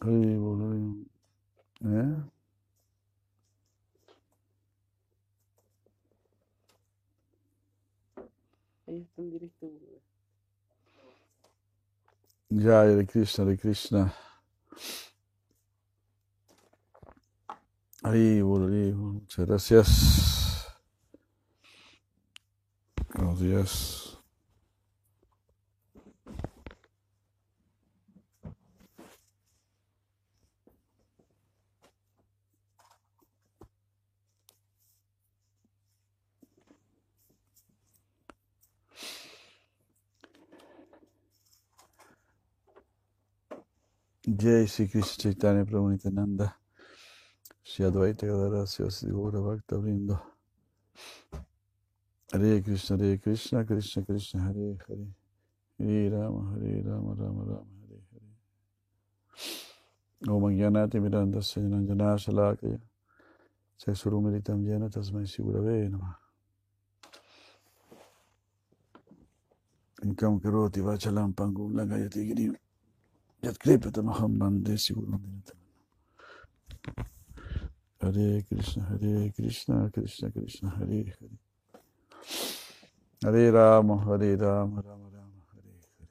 Ay, boludo. ¿Eh? Ahí está en directo. güey. Ya, Hare Krishna, Hare Krishna. Ahí, boludo. Muchas gracias. Buenos días. Jai Sri Krishna Chaitanya Prabhu Nityananda Shri Advaita Gadara Bhakta Vrindo Hare Krishna Hare Krishna Krishna Krishna Hare Hare. Hare Rama Hare Rama Rama Rama Hare Hare. Om Jnanati Miranda Sajananjana Shalakaya Chaksurumiritam Jena Tasmai Sigurave Namah Inkam Karoti Vachalam Pangum Lagayati Girim Yatkripatamaham Bande Sigurandinatam Hare Krishna, Hare Krishna, Krishna Krishna, Hare Hare. Hare Rama, Hare Rama, Rama Rama, Hare Hare.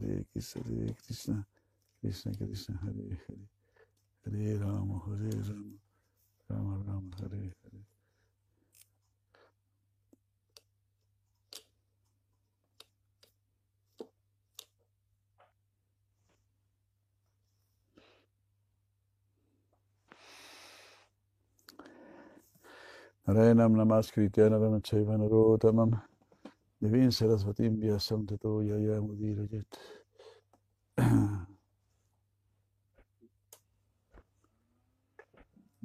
Hare Krishna, Hare Krishna, Krishna Krishna, Hare Hare. Hare Rama, Hare Rama, Rama Rama, Hare Hare. Narenam namaskritya naram chaiva narotamam. Devim sarasvatim vyasam tato yaya mudirajat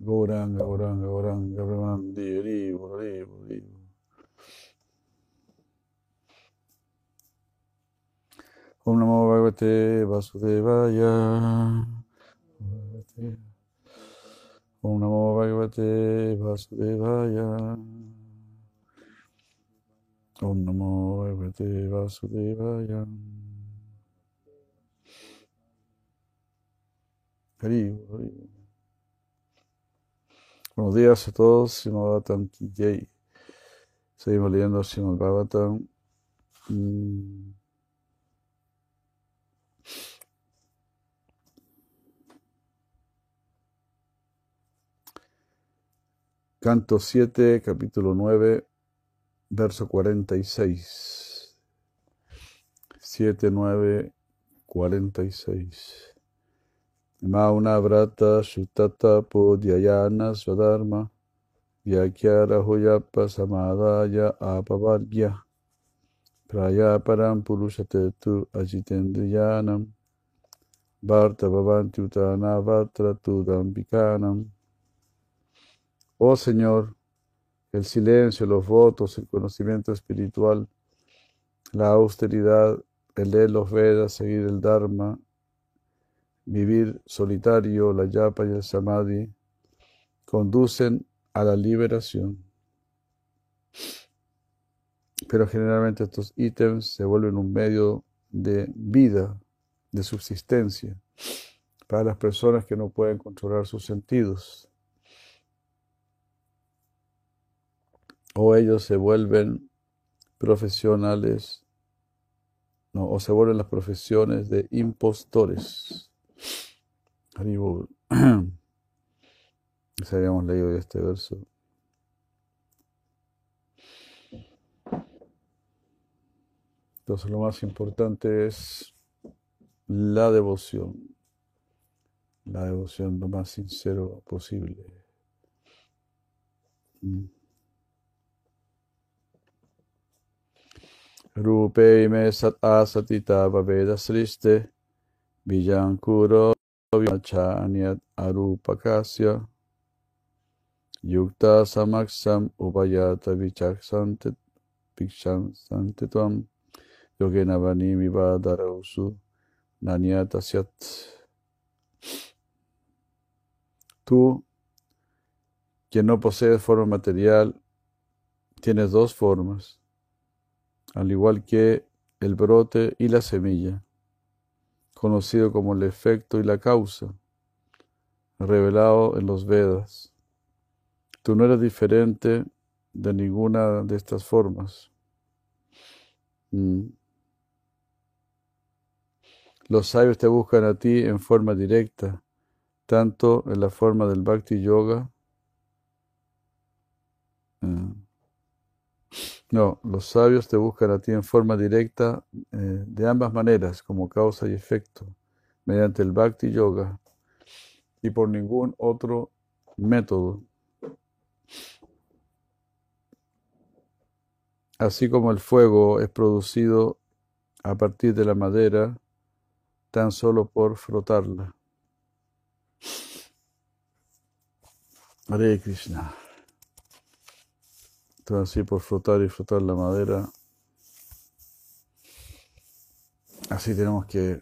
Gauranga, Gauranga, Gauranga, Brahmandi, Hri, Hri, Hri. Om Namo Bhagavate Vasudevaya. Bhagavate Om Namo Bhagavate Vasudevaya. Om Namo Bhagavate Vasudevaya. Buenos días a todos, Srimadatam Ki Jai. Seguimos leyendo Srimad Bhagavatam. Mm. Canto 7, capítulo 9, verso 46. 7, 9, 46. Mauna vrata shutata podhyayana swadharma vyakyara huyapa samadaya apavargya prayaparam purushate tu ajitendriyanam bharta bhavanti utana vatra tu dampikanam Oh Señor, el silencio, los votos, el conocimiento espiritual, la austeridad, el leer los Vedas, seguir el Dharma, vivir solitario, la yapa y el samadhi, conducen a la liberación. Pero generalmente estos ítems se vuelven un medio de vida, de subsistencia, para las personas que no pueden controlar sus sentidos. o ellos se vuelven profesionales, no, o se vuelven las profesiones de impostores. Se habíamos leído este verso. Entonces lo más importante es la devoción. La devoción lo más sincero posible. Mm. Rupe me sat asatita vaveda sriste vijankuro vimachanyat arupakasya yukta samaksam upayata vichaksantit vikshantitvam yogena vanimi vadarausu nanyatasyat. Tú, que no posees forma material, tienes dos formas, al igual que el brote y la semilla, conocido como el efecto y la causa, revelado en los Vedas. Tú no eres diferente de ninguna de estas formas. Mm. Los sabios te buscan a ti en forma directa, tanto en la forma del Bhakti Yoga. eh, No, los sabios te buscan a ti en forma directa eh, de ambas maneras, como causa y efecto, mediante el Bhakti Yoga y por ningún otro método. Así como el fuego es producido a partir de la madera, tan solo por frotarla. Hare Krishna. Así por frotar y frotar la madera, así tenemos que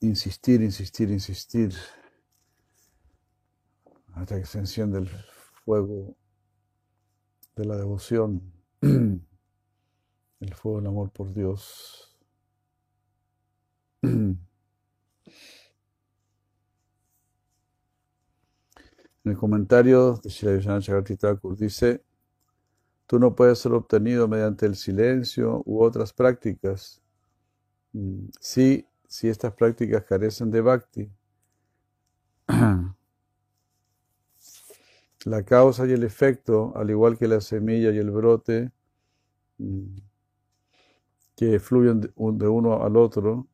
insistir, insistir, insistir, hasta que se enciende el fuego de la devoción, el fuego del amor por Dios. En el comentario de Shri Thakur dice, tú no puedes ser obtenido mediante el silencio u otras prácticas. Mm, Sí, si estas prácticas carecen de bhakti. La causa y el efecto, al igual que la semilla y el brote, mm, que fluyen de un- de uno al otro,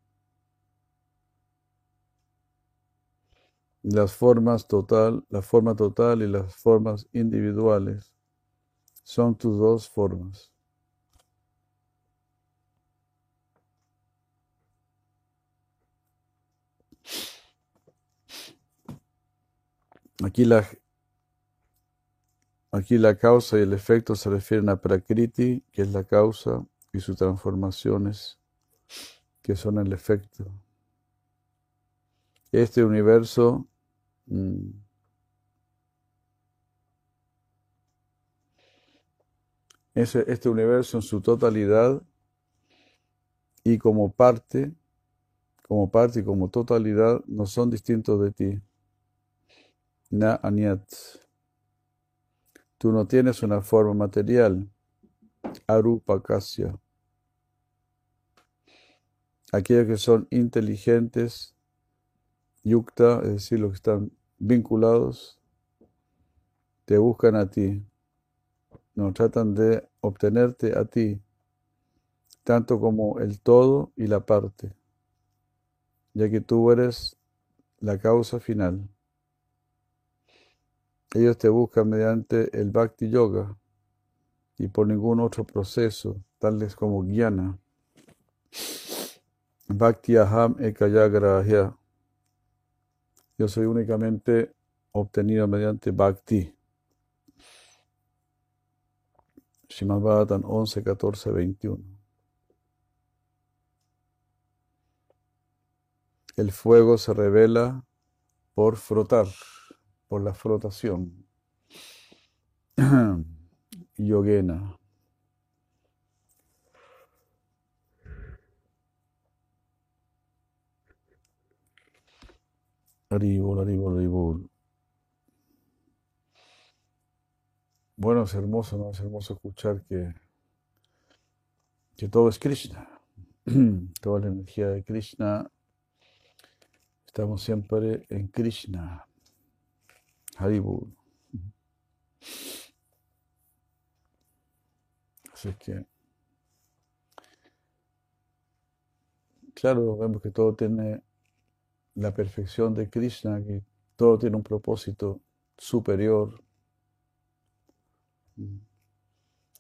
las formas total, la forma total y las formas individuales son tus dos formas. Aquí la, aquí la causa y el efecto se refieren a Prakriti, que es la causa, y sus transformaciones, que son el efecto. Este universo mm, este universo en su totalidad y como parte, como parte y como totalidad, no son distintos de ti. Na anyat. Tú no tienes una forma material. Arupakasya. Aquellos que son inteligentes, yukta, es decir, los que están vinculados, te buscan a ti. No tratan de obtenerte a ti, tanto como el todo y la parte, ya que tú eres la causa final. Ellos te buscan mediante el Bhakti Yoga y por ningún otro proceso, tales como Jnana. Bhakti Aham Ekayagrahya. Yo soy únicamente obtenido mediante Bhakti. Srimad Bhagavatam 11, 14, 21. El fuego se revela por frotar, por la frotación. Yogena. Haribol, haribol, haribol. Bueno, es hermoso, ¿no? Es hermoso escuchar que, que todo es Krishna. Toda la energía de Krishna. Estamos siempre en Krishna. Haribol. Así que claro, vemos que todo tiene la perfección de Krishna, que todo tiene un propósito superior.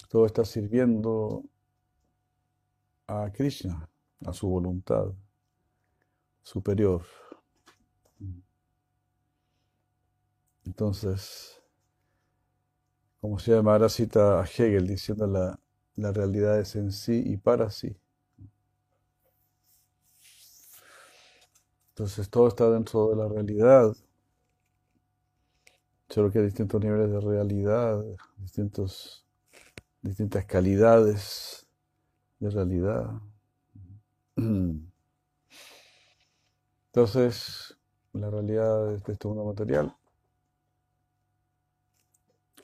Todo está sirviendo a Krishna, a su voluntad superior. Entonces, como se llama, ahora cita a Hegel diciendo la, la realidad es en sí y para sí. Entonces todo está dentro de la realidad, solo que hay distintos niveles de realidad, distintos, distintas calidades de realidad. Entonces, la realidad de este mundo material,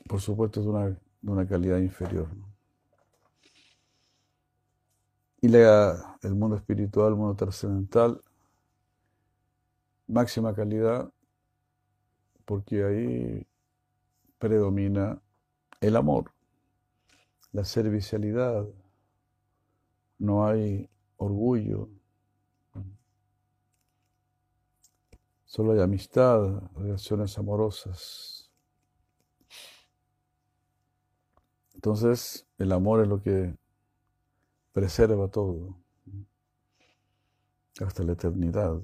por supuesto, es de una, de una calidad inferior. Y la, el mundo espiritual, el mundo trascendental, máxima calidad, porque ahí predomina el amor, la servicialidad, no hay orgullo, solo hay amistad, relaciones amorosas. Entonces, el amor es lo que preserva todo, hasta la eternidad.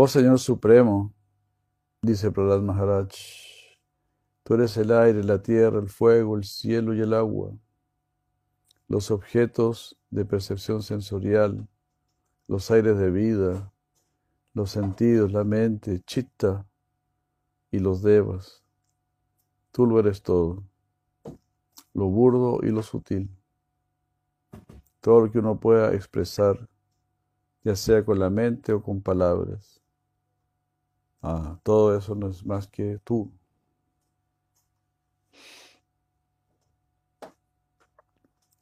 Oh Señor Supremo, dice Prahlad Maharaj, tú eres el aire, la tierra, el fuego, el cielo y el agua, los objetos de percepción sensorial, los aires de vida, los sentidos, la mente, chitta y los devas. Tú lo eres todo, lo burdo y lo sutil, todo lo que uno pueda expresar, ya sea con la mente o con palabras. Ah, todo eso no es más que tú.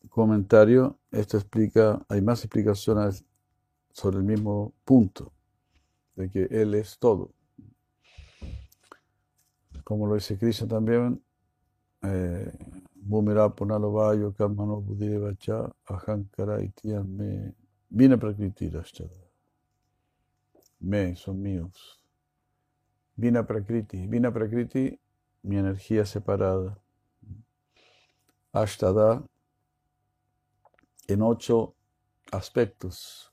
Comentario, esto explica, hay más explicaciones sobre el mismo punto, de que Él es todo. Como lo dice Krishna también, Bhumira Punalovayo Kamano Budirevacha Ahankara Itian Me Vina Prakriti Me son míos. Vina Prakriti. Vina Prakriti, mi energía separada. Ashtada, en ocho aspectos.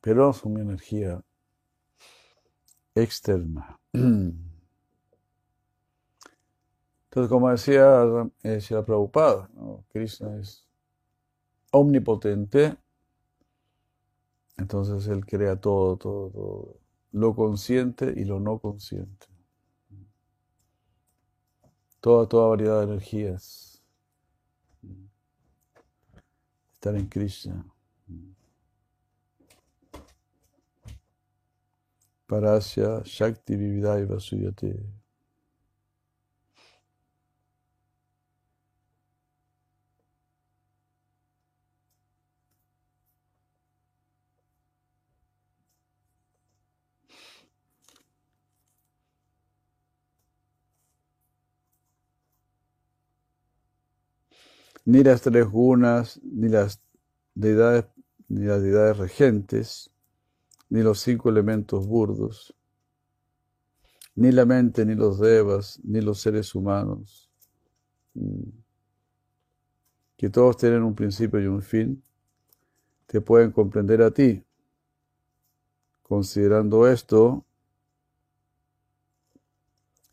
Pero son mi energía externa. Entonces, como decía, decía Prabhupada, ¿no? Krishna es omnipotente, entonces Él crea todo, todo, todo, lo consciente y lo no consciente. Toda, toda variedad de energías están en Krishna. Parasya Shakti Vividai Vasuyate. Ni las tres gunas, ni las deidades, ni las deidades regentes, ni los cinco elementos burdos, ni la mente, ni los devas, ni los seres humanos, mm, que todos tienen un principio y un fin, te pueden comprender a ti. Considerando esto,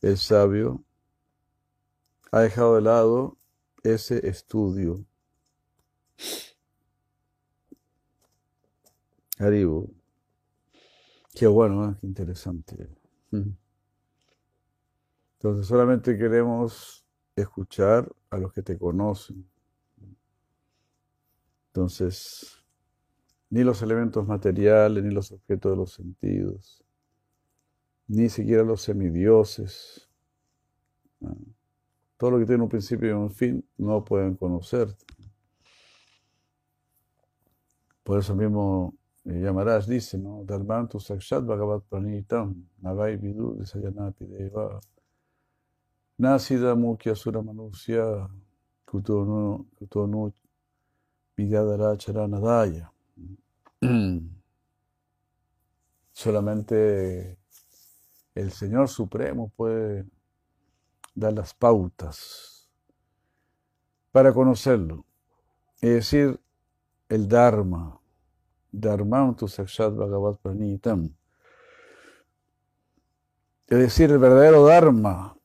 el sabio ha dejado de lado ese estudio. Haribo. Qué bueno, ¿eh? qué interesante. Entonces solamente queremos escuchar a los que te conocen. Entonces, ni los elementos materiales, ni los objetos de los sentidos, ni siquiera los semidioses. Todo lo que tiene un principio y un fin no pueden conocer. Por eso mismo eh, Yamaraj dice, ¿no? Dharmantu sakshat bhagavat pranitam navai vidu deva. Nasida Mukhya Sura Manusya Kutonu Kutonu Vidyadara Charanadaya. Solamente el Señor Supremo puede dar las pautas para conocerlo. Es decir, el Dharma, Dharmam tu Sakshat Bhagavat Pranitam. Es decir, el verdadero Dharma,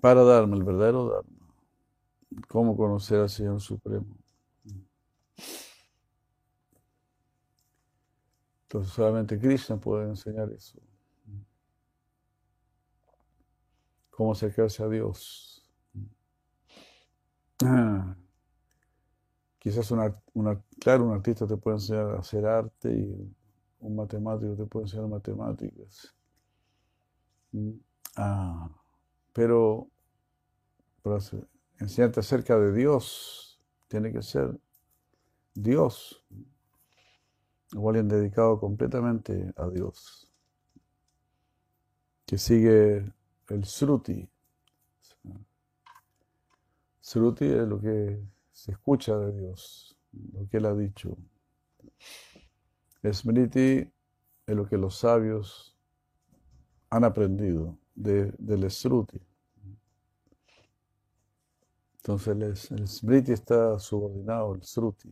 para Dharma, el verdadero Dharma. ¿Cómo conocer al Señor Supremo? Entonces solamente Krishna puede enseñar eso. Cómo acercarse a Dios. Ah. Quizás una, claro, un artista te puede enseñar a hacer arte y un matemático te puede enseñar matemáticas. Ah, pero para enseñarte acerca de Dios, tiene que ser Dios o alguien dedicado completamente a Dios, que sigue el Sruti. Sruti es lo que se escucha de Dios, lo que Él ha dicho. Smriti es lo que los sabios han aprendido de, del Sruti. Entonces el, el Smriti está subordinado al Sruti.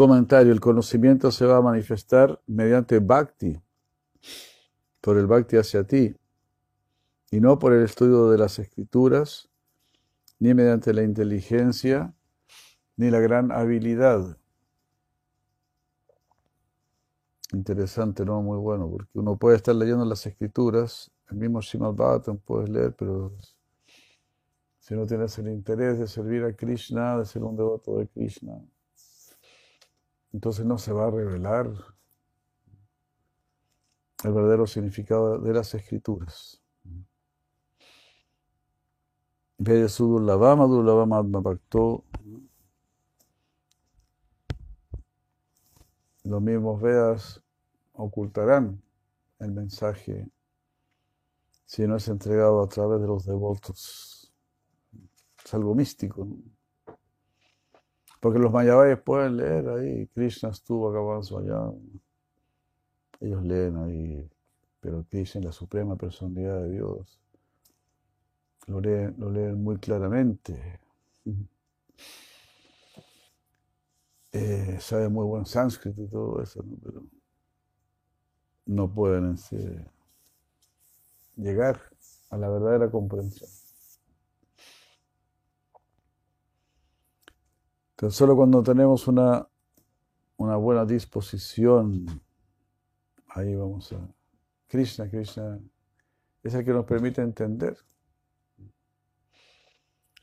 Comentario, el conocimiento se va a manifestar mediante bhakti, por el bhakti hacia ti, y no por el estudio de las escrituras, ni mediante la inteligencia, ni la gran habilidad. Interesante, ¿no? Muy bueno, porque uno puede estar leyendo las escrituras, el mismo Srimad Bhattan puedes leer, pero si no tienes el interés de servir a Krishna, de ser un devoto de Krishna, entonces no se va a revelar el verdadero significado de las escrituras. Los mismos Vedas ocultarán el mensaje si no es entregado a través de los devotos. Es algo místico. Porque los mayavayas pueden leer ahí, Krishna estuvo acabando allá. Ellos leen ahí, pero Krishna es la suprema personalidad de Dios. Lo leen, lo leen muy claramente. Eh, sabe muy buen sánscrito y todo eso, ¿no? pero no pueden este, llegar a la verdadera comprensión. Entonces, solo cuando tenemos una, una buena disposición, ahí vamos a... Krishna, Krishna es el que nos permite entender.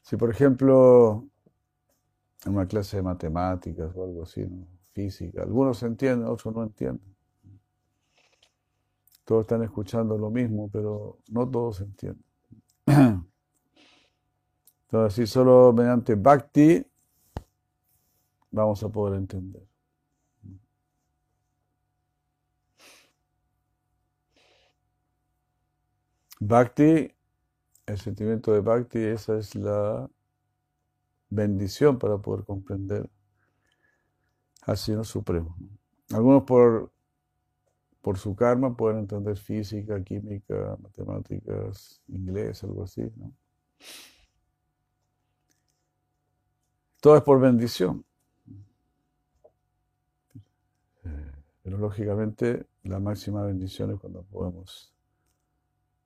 Si, por ejemplo, en una clase de matemáticas o algo así, física, algunos entienden, otros no entienden. Todos están escuchando lo mismo, pero no todos entienden. Entonces, si solo mediante bhakti vamos a poder entender. Bhakti, el sentimiento de Bhakti, esa es la bendición para poder comprender al Señor Supremo. Algunos por, por su karma pueden entender física, química, matemáticas, inglés, algo así, ¿no? Todo es por bendición. Pero lógicamente la máxima bendición es cuando podemos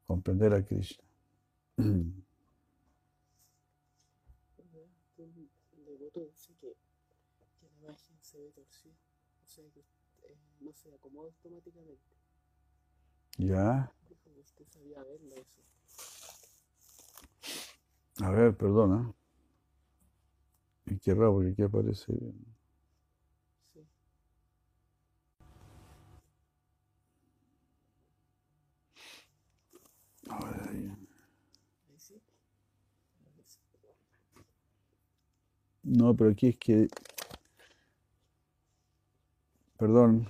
comprender a Krishna. El devoto dice que, que la imagen se ve torcida, o sea que no se acomoda automáticamente. ¿Ya? Usted sabía verlo eso. A ver, perdona. Y qué raro, porque aquí aparece. Sí. No, pero aquí es que... Perdón.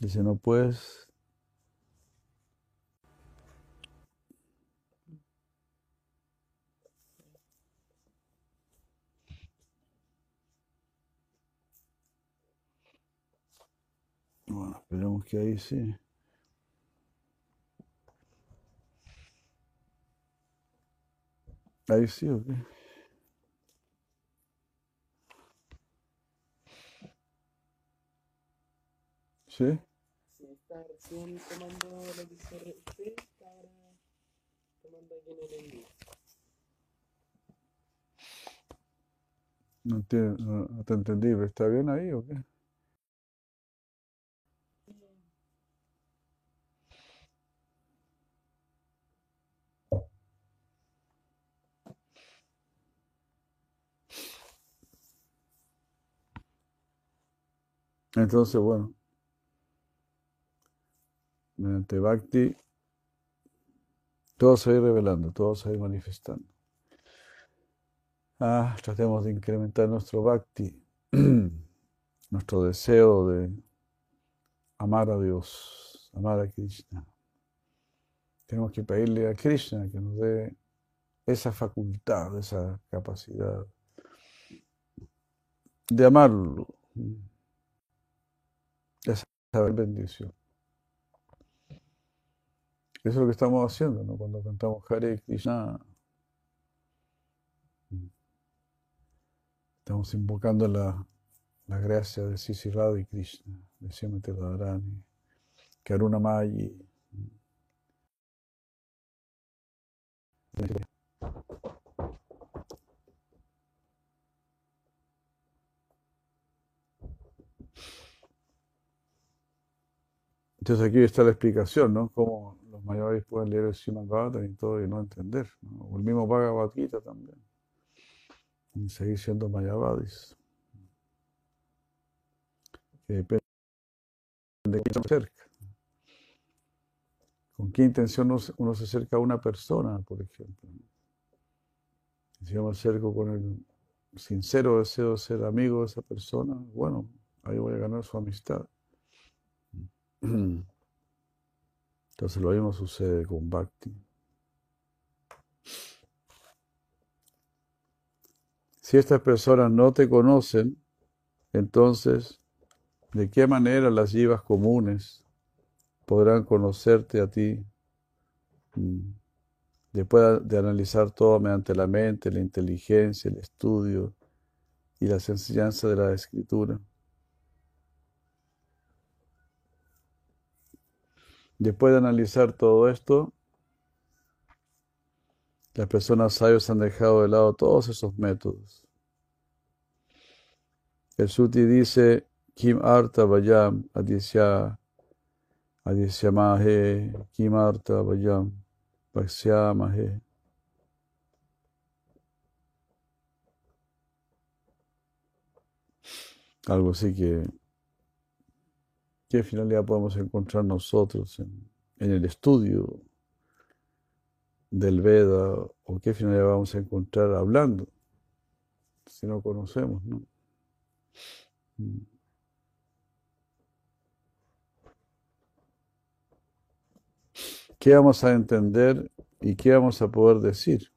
Dice, no puedes... Bueno, esperemos que ahí sí. Ahí sí, ok. Sí. Si está recién tomando lo que se usted está ahora tomando aquí en el envío. No, no, no te entendí, pero ¿está bien ahí o qué? Entonces, bueno, mediante Bhakti, todo se va a ir revelando, todo se va a ir manifestando. Ah, tratemos de incrementar nuestro Bhakti, nuestro deseo de amar a Dios, amar a Krishna. Tenemos que pedirle a Krishna que nos dé esa facultad, esa capacidad de amarlo, esa bendición. Eso es lo que estamos haciendo, ¿no? Cuando cantamos Hare Krishna, estamos invocando la, la gracia de Sisi y Krishna, de Srimati Radharani, Karuna Mayi. Entonces aquí está la explicación, ¿no? Cómo los mayores pueden leer el Srimad y todo y no entender. O el mismo Bhagavad Gita también. Y seguir siendo mayavadis. Depende de quién se acerca. ¿Con qué intención uno se acerca a una persona, por ejemplo? Si yo me acerco con el sincero deseo de ser amigo de esa persona, bueno, ahí voy a ganar su amistad. Entonces lo mismo sucede con Bhakti. Si estas personas no te conocen, entonces, ¿de qué manera las yivas comunes podrán conocerte a ti? Mm. Después de analizar todo mediante la mente, la inteligencia, el estudio y las enseñanzas de la escritura. Después de analizar todo esto, las personas sabias han dejado de lado todos esos métodos. El Suti dice, Kim Arta Vayam Adisya Adisyamahe Kim Arta Vayam Vaksyamahe. Algo así que, ¿qué finalidad podemos encontrar nosotros en, el estudio del Veda o qué finalidad vamos a encontrar hablando si no conocemos, ¿no? Mm. ¿Qué vamos a entender y qué vamos a poder decir?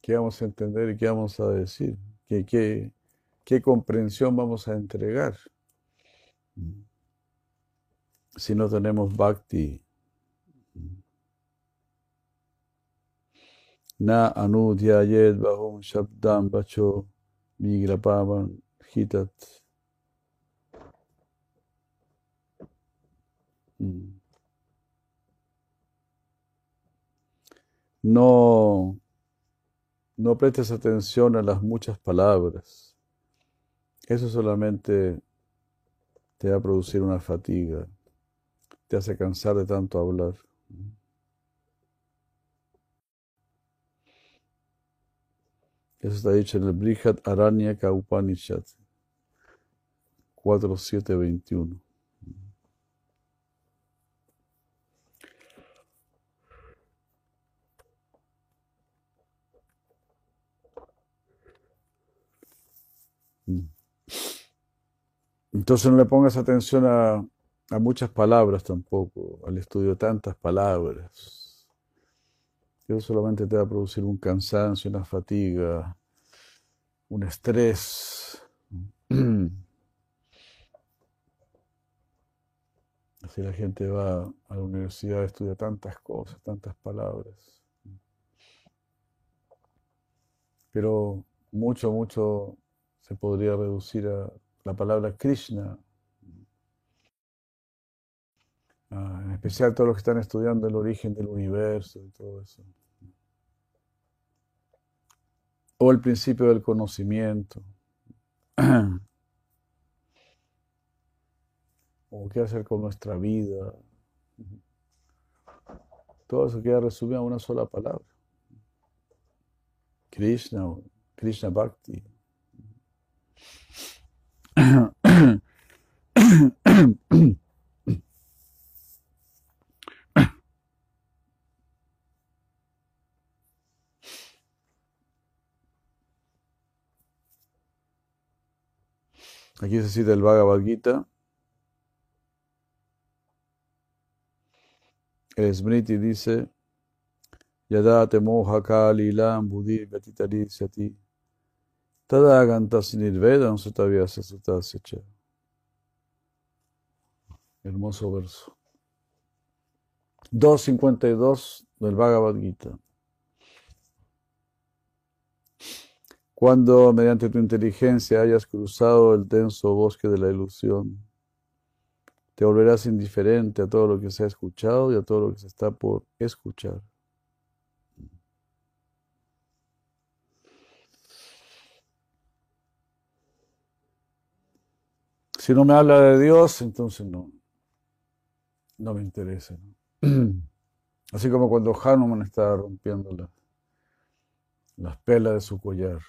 ¿Qué vamos a entender y qué vamos a decir? ¿Qué, qué, qué comprensión vamos a entregar? Si no tenemos bhakti. Na anudyayed bahum shabdam bacho migrapavan hitat. No, no prestes atención a las muchas palabras. Eso solamente te va a producir una fatiga, te hace cansar de tanto hablar. Eso está dicho en el Brihad Aranyaka Upanishad 4721. Entonces no le pongas atención a, a muchas palabras tampoco, al estudio de tantas palabras. Eso solamente te va a producir un cansancio, una fatiga, un estrés. Así la gente va a la universidad, estudia tantas cosas, tantas palabras. Pero mucho, mucho se podría reducir a la palabra Krishna. Ah, en especial todos los que están estudiando el origen del universo y todo eso. O el principio del conocimiento. o qué hacer con nuestra vida. Todo eso queda resumido en una sola palabra. Krishna, Krishna Bhakti. Aquí se cita el Bhagavad Gita. El Smriti dice, Yada te moha kalilam buddhi vyatitarisyati tada gantas nirvedam sutavyasa sutasya cha. Hermoso verso. 2.52 del Bhagavad Gita. Cuando mediante tu inteligencia hayas cruzado el denso bosque de la ilusión, te volverás indiferente a todo lo que se ha escuchado y a todo lo que se está por escuchar. Si no me habla de Dios, entonces no, no me interesa. ¿no? Así como cuando Hanuman estaba rompiendo la, las pelas de su collar,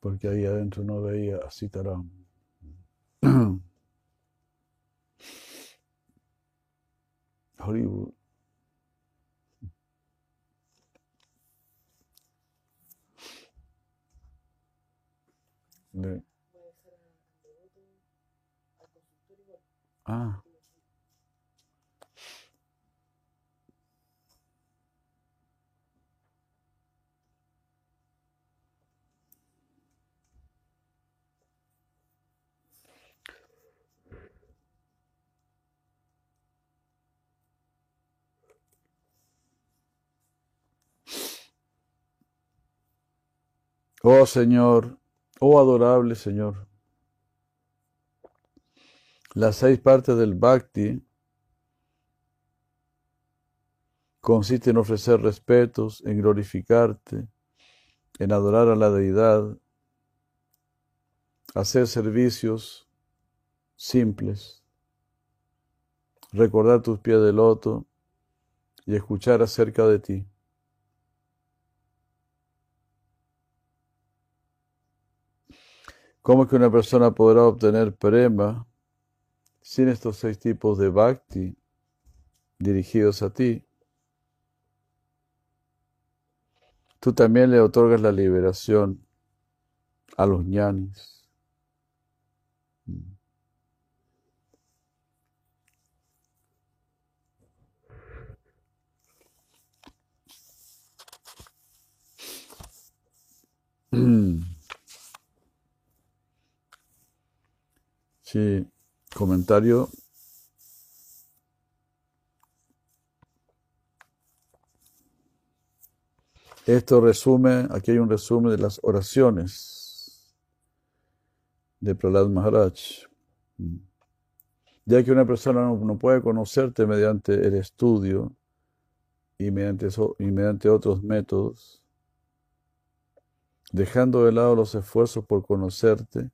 porque ahí adentro no veía a Sitaram. Hollywood Voy a dejar a Devoto al consultorio igual. Ah, oh Señor, oh adorable Señor, las seis partes del Bhakti consisten en ofrecer respetos, en glorificarte, en adorar a la deidad, hacer servicios simples, recordar tus pies de loto y escuchar acerca de ti. ¿Cómo es que una persona podrá obtener prema sin estos seis tipos de bhakti dirigidos a ti? Tú también le otorgas la liberación a los ñanis. Sí, comentario. Esto resume, aquí hay un resumen de las oraciones de Prahlad Maharaj. Ya que una persona no, puede conocerte mediante el estudio y mediante, y mediante otros métodos, dejando de lado los esfuerzos por conocerte,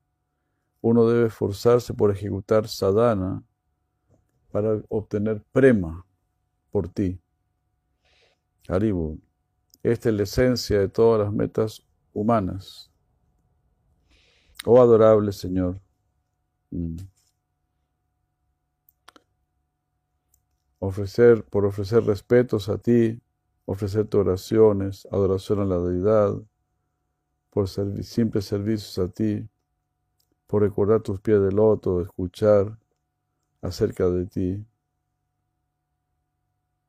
uno debe esforzarse por ejecutar sadhana para obtener prema por ti. Haribu. Esta es la esencia de todas las metas humanas. Oh adorable Señor. Mm. Ofrecer, por ofrecer respetos a ti, ofrecerte oraciones, adoración a la deidad, por simples servicios a ti, por recordar tus pies de loto, escuchar acerca de ti.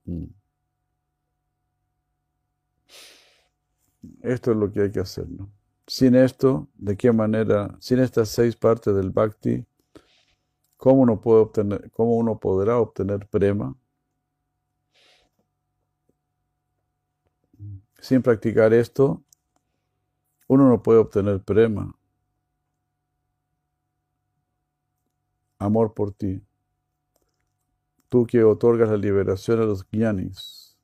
Mm. Esto es lo que hay que hacer, ¿no? Sin esto, ¿de qué manera, sin estas seis partes del bhakti, cómo uno puede obtener, cómo uno podrá obtener prema? Sin practicar esto, uno no puede obtener prema, amor por ti. Tú que otorgas la liberación a los gyanis,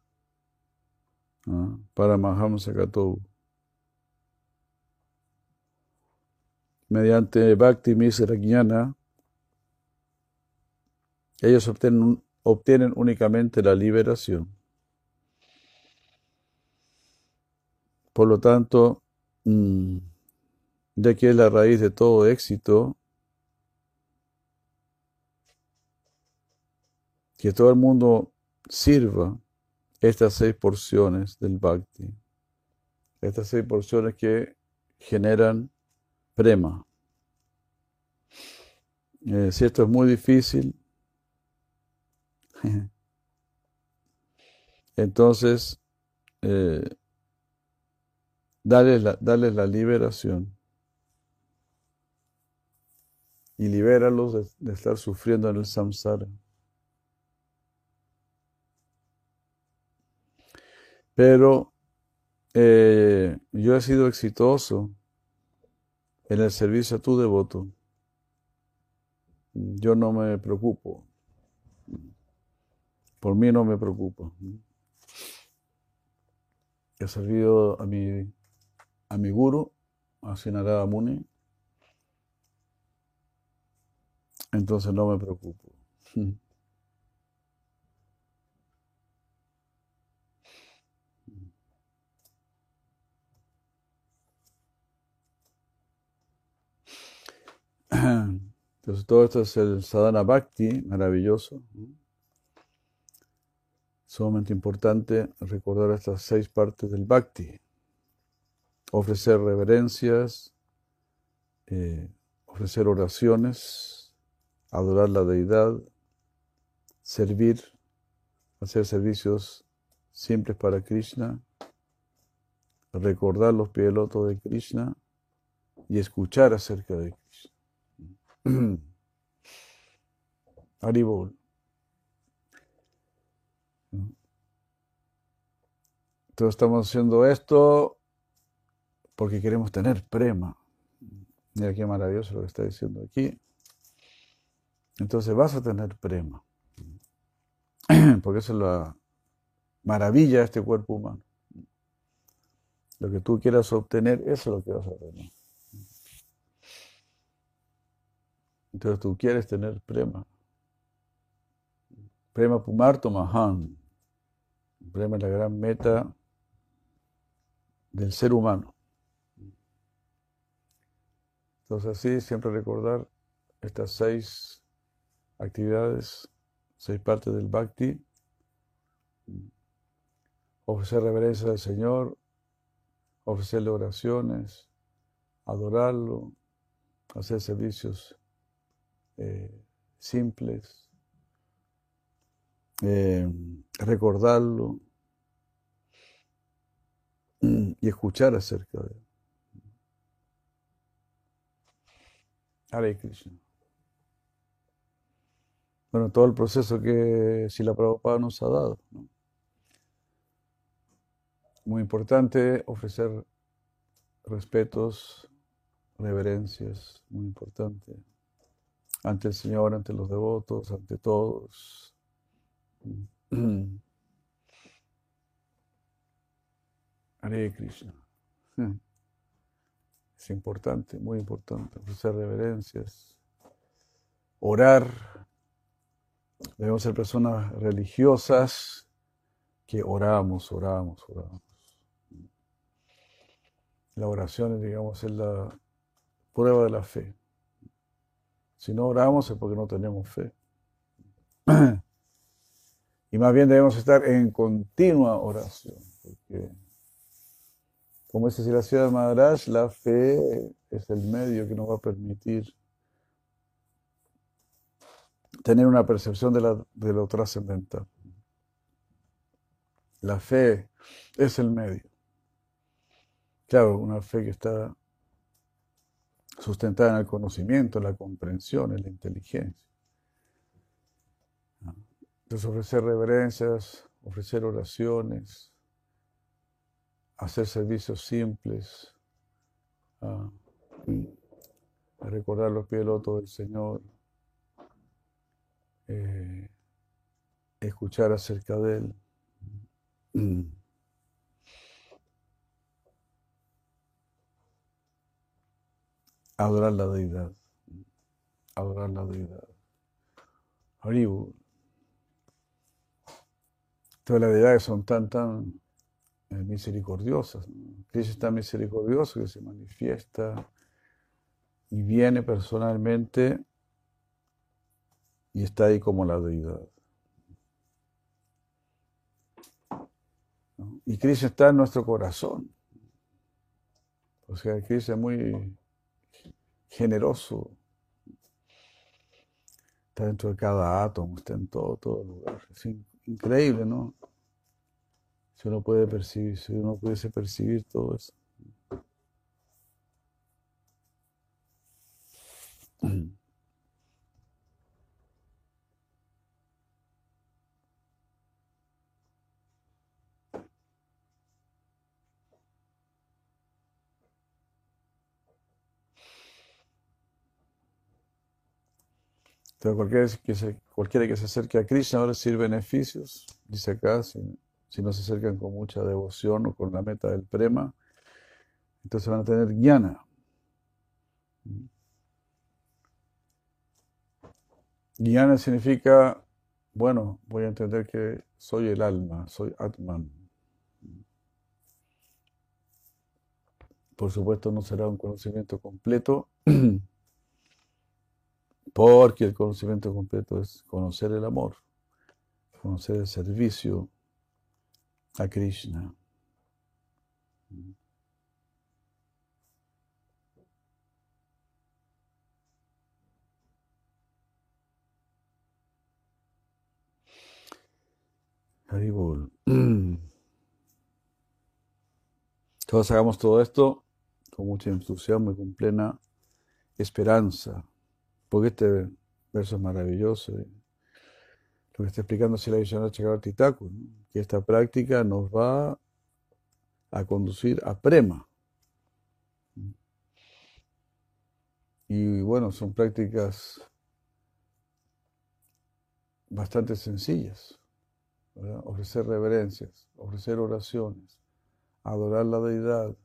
¿ah? para Mahamsakatovu. Mediante Bhakti Misra Jnana, ellos obtienen, obtienen únicamente la liberación. Por lo tanto, mm, ya que es la raíz de todo éxito, que todo el mundo sirva estas seis porciones del bhakti, estas seis porciones que generan prema. Eh, si esto es muy difícil, entonces eh, dale la, la liberación y libéralos de, de estar sufriendo en el samsara. Pero eh, yo he sido exitoso en el servicio a tu devoto. Yo no me preocupo. Por mí no me preocupo. He servido a mi, a mi guru, a Sinarada Muni. Entonces no me preocupo. Entonces todo esto es el sadhana bhakti, maravilloso. Sumamente importante recordar estas seis partes del bhakti. Ofrecer reverencias, eh, ofrecer oraciones, adorar la deidad, servir, hacer servicios simples para Krishna, recordar los pielotos de Krishna y escuchar acerca de. Haribol. Entonces estamos haciendo esto porque queremos tener prema. Mira qué maravilloso lo que está diciendo aquí. Entonces vas a tener prema. Porque esa es la maravilla de este cuerpo humano. Lo que tú quieras obtener, eso es lo que vas a tener. Entonces tú quieres tener prema. Prema Pumarto Mahan. Prema es la gran meta del ser humano. Entonces así, siempre recordar estas seis actividades, seis partes del bhakti. Ofrecer reverencia al Señor, ofrecerle oraciones, adorarlo, hacer servicios eh, simples, eh, recordarlo y escuchar acerca de él. Hare Krishna. Bueno, todo el proceso que Sila Prabhupada nos ha dado. Muy importante ofrecer respetos, reverencias, muy importante ante el Señor, ante los devotos, ante todos. Hare Krishna. Es importante, muy importante, hacer reverencias, orar. Debemos ser personas religiosas que oramos, oramos, oramos. La oración, digamos, es la prueba de la fe. Si no oramos es porque no tenemos fe. Y más bien debemos estar en continua oración. Porque, como dice la ciudad de Maharaj, la fe es el medio que nos va a permitir tener una percepción de, la, de lo trascendental. La fe es el medio. Claro, una fe que está sustentada en el conocimiento, en la comprensión, en la inteligencia. Entonces ofrecer reverencias, ofrecer oraciones, hacer servicios simples, ah, recordar los pies del Señor, eh, escuchar acerca de Él. Adorar la deidad. Adorar la deidad. Haribu. Todas las deidades son tan, tan eh, misericordiosas. Cristo es tan misericordioso que se manifiesta y viene personalmente y está ahí como la deidad. Y Cristo está en nuestro corazón. O sea, Cristo es muy generoso. Está dentro de cada átomo, está en todo, todo lugar. Es increíble, ¿no? Si uno puede percibir, si uno pudiese percibir todo eso. Entonces, cualquiera que, se, acerque a Krishna ahora recibe beneficios, dice acá, si, si, no se acercan con mucha devoción o con la meta del prema, entonces van a tener jnana. Jnana significa, bueno, voy a entender que soy el alma, soy Atman. Por supuesto no será un conocimiento completo, Porque el conocimiento completo es conocer el amor, conocer el servicio a Krishna. Haribol. Todos hagamos todo esto con mucha entusiasmo y con plena esperanza porque este verso es maravilloso. Lo que está explicando la Vishwanath Chakravarti Thakur, que esta práctica nos va a conducir a prema. Y bueno, son prácticas bastante sencillas. Ofrecer reverencias, ofrecer oraciones, adorar la deidad,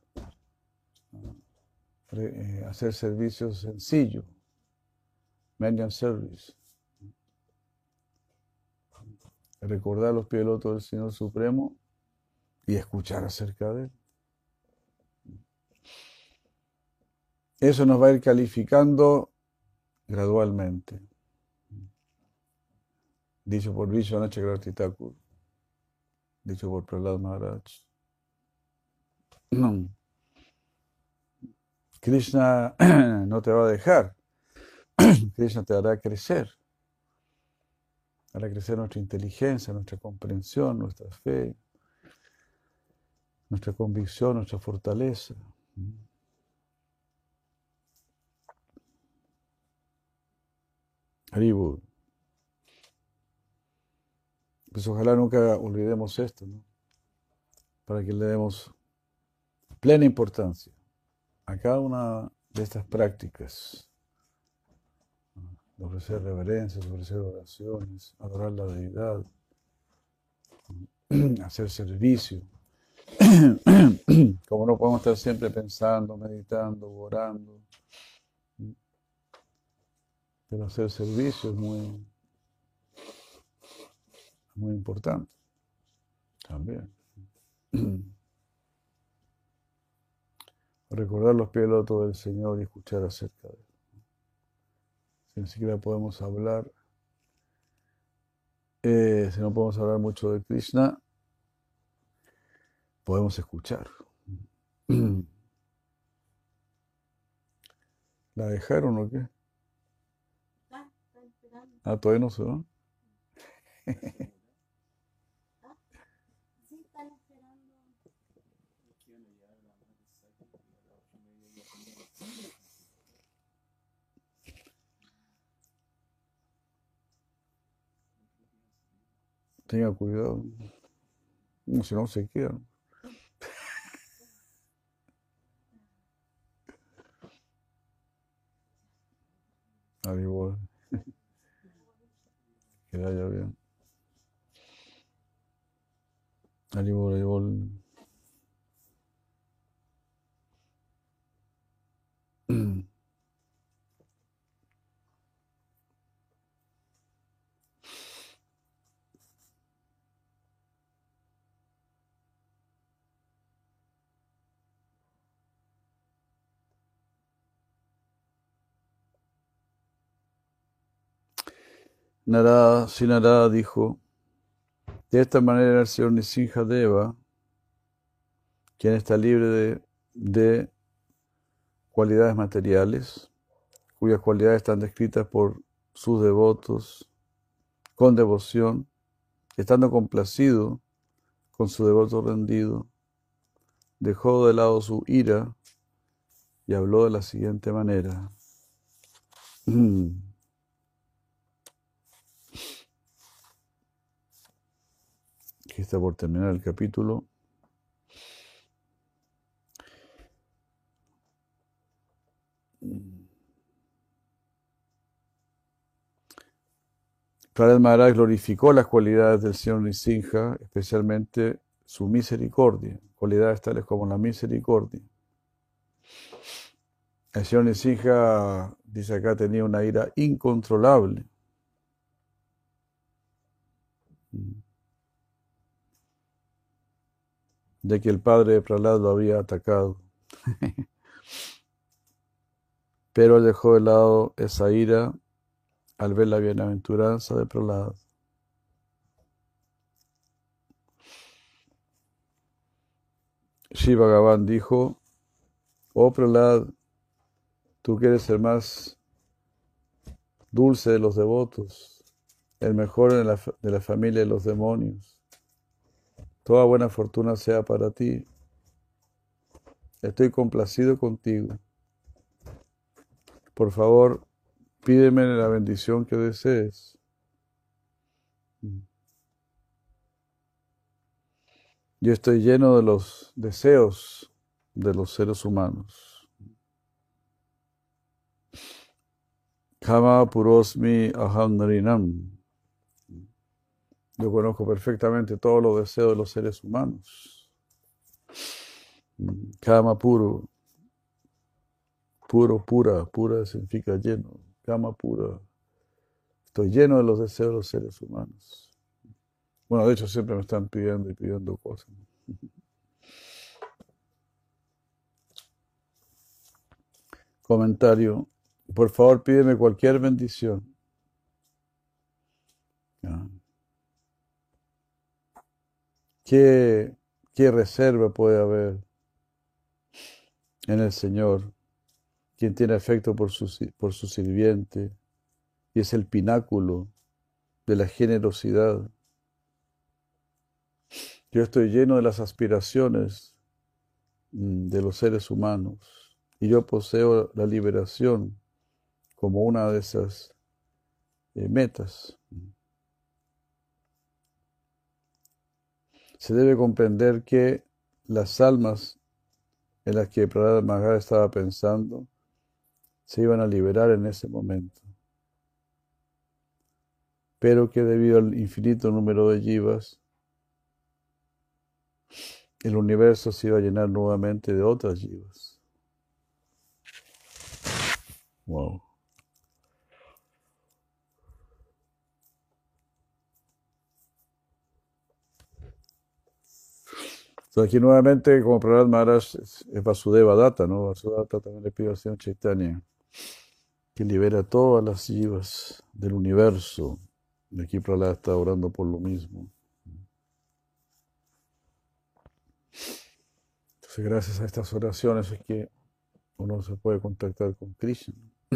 eh, hacer servicios sencillos Median Service. Recordar los pilotos del Señor Supremo y escuchar acerca de Él. Eso nos va a ir calificando gradualmente. Dicho por Vishwanath Thakur, dicho por Prahlad Maharaj. Krishna no te va a dejar. Krishna te hará crecer, hará crecer nuestra inteligencia, nuestra comprensión, nuestra fe, nuestra convicción, nuestra fortaleza. Haribu. Pues ojalá nunca olvidemos esto, ¿no? Para que le demos plena importancia a cada una de estas prácticas ofrecer reverencias, ofrecer oraciones, adorar la deidad, hacer servicio. Como no podemos estar siempre pensando, meditando, orando, pero hacer servicio es muy, muy importante también. Recordar los pilotos del Señor y escuchar acerca de él ni siquiera podemos hablar, eh, si no podemos hablar mucho de Krishna, podemos escuchar. ¿La dejaron o qué? Ah, todavía no se va. Tenga cuidado. No, si no se quedan. Haribol. Que vaya bien. Haribol, Haribol. Narada, si Narada dijo, de esta manera el señor Nisinja Deva, quien está libre de cualidades materiales, cuyas cualidades están descritas por sus devotos con devoción, estando complacido con su devoto rendido, dejó de lado su ira y habló de la siguiente manera. Aquí está por terminar el capítulo. Prahlad Maharaj glorificó las cualidades del Señor Nisinja, especialmente su misericordia, cualidades tales como la misericordia. El Señor Nisinja, dice acá, tenía una ira incontrolable. De que el padre de Prahlad lo había atacado. Pero dejó de lado esa ira al ver la bienaventuranza de Prahlad. Shiva Bhagavan dijo, oh Prahlad, tú quieres el más dulce de los devotos, el mejor de la, de la familia de los demonios. Toda buena fortuna sea para ti. Estoy complacido contigo. Por favor, pídeme la bendición que desees. Yo estoy lleno de los deseos de los seres humanos. Kama Purosmi. Yo conozco perfectamente todos los deseos de los seres humanos. Kama puro. Puro, pura. Pura significa lleno. Kama pura. Estoy lleno de los deseos de los seres humanos. Bueno, de hecho siempre me están pidiendo y pidiendo cosas. Comentario. Por favor, pídeme cualquier bendición. Ya. ¿Qué, ¿Qué reserva puede haber en el Señor, quien tiene afecto por su, por sirviente y es el pináculo de la generosidad? Yo estoy lleno de las aspiraciones mm, de los seres humanos y yo poseo la liberación como una de esas eh, metas. Se debe comprender que las almas en las que Prahlad Maharaj estaba pensando se iban a liberar en ese momento, pero que debido al infinito número de jivas, el universo se iba a llenar nuevamente de otras jivas. Wow. Aquí nuevamente, como Prahlad Maharaj, es Vasudeva Data, ¿no? Vasudeva Data también le pide al Señor Chaitanya que libera todas las jivas del universo. Y aquí Prahlad está orando por lo mismo. Entonces, gracias a estas oraciones es que uno se puede contactar con Krishna.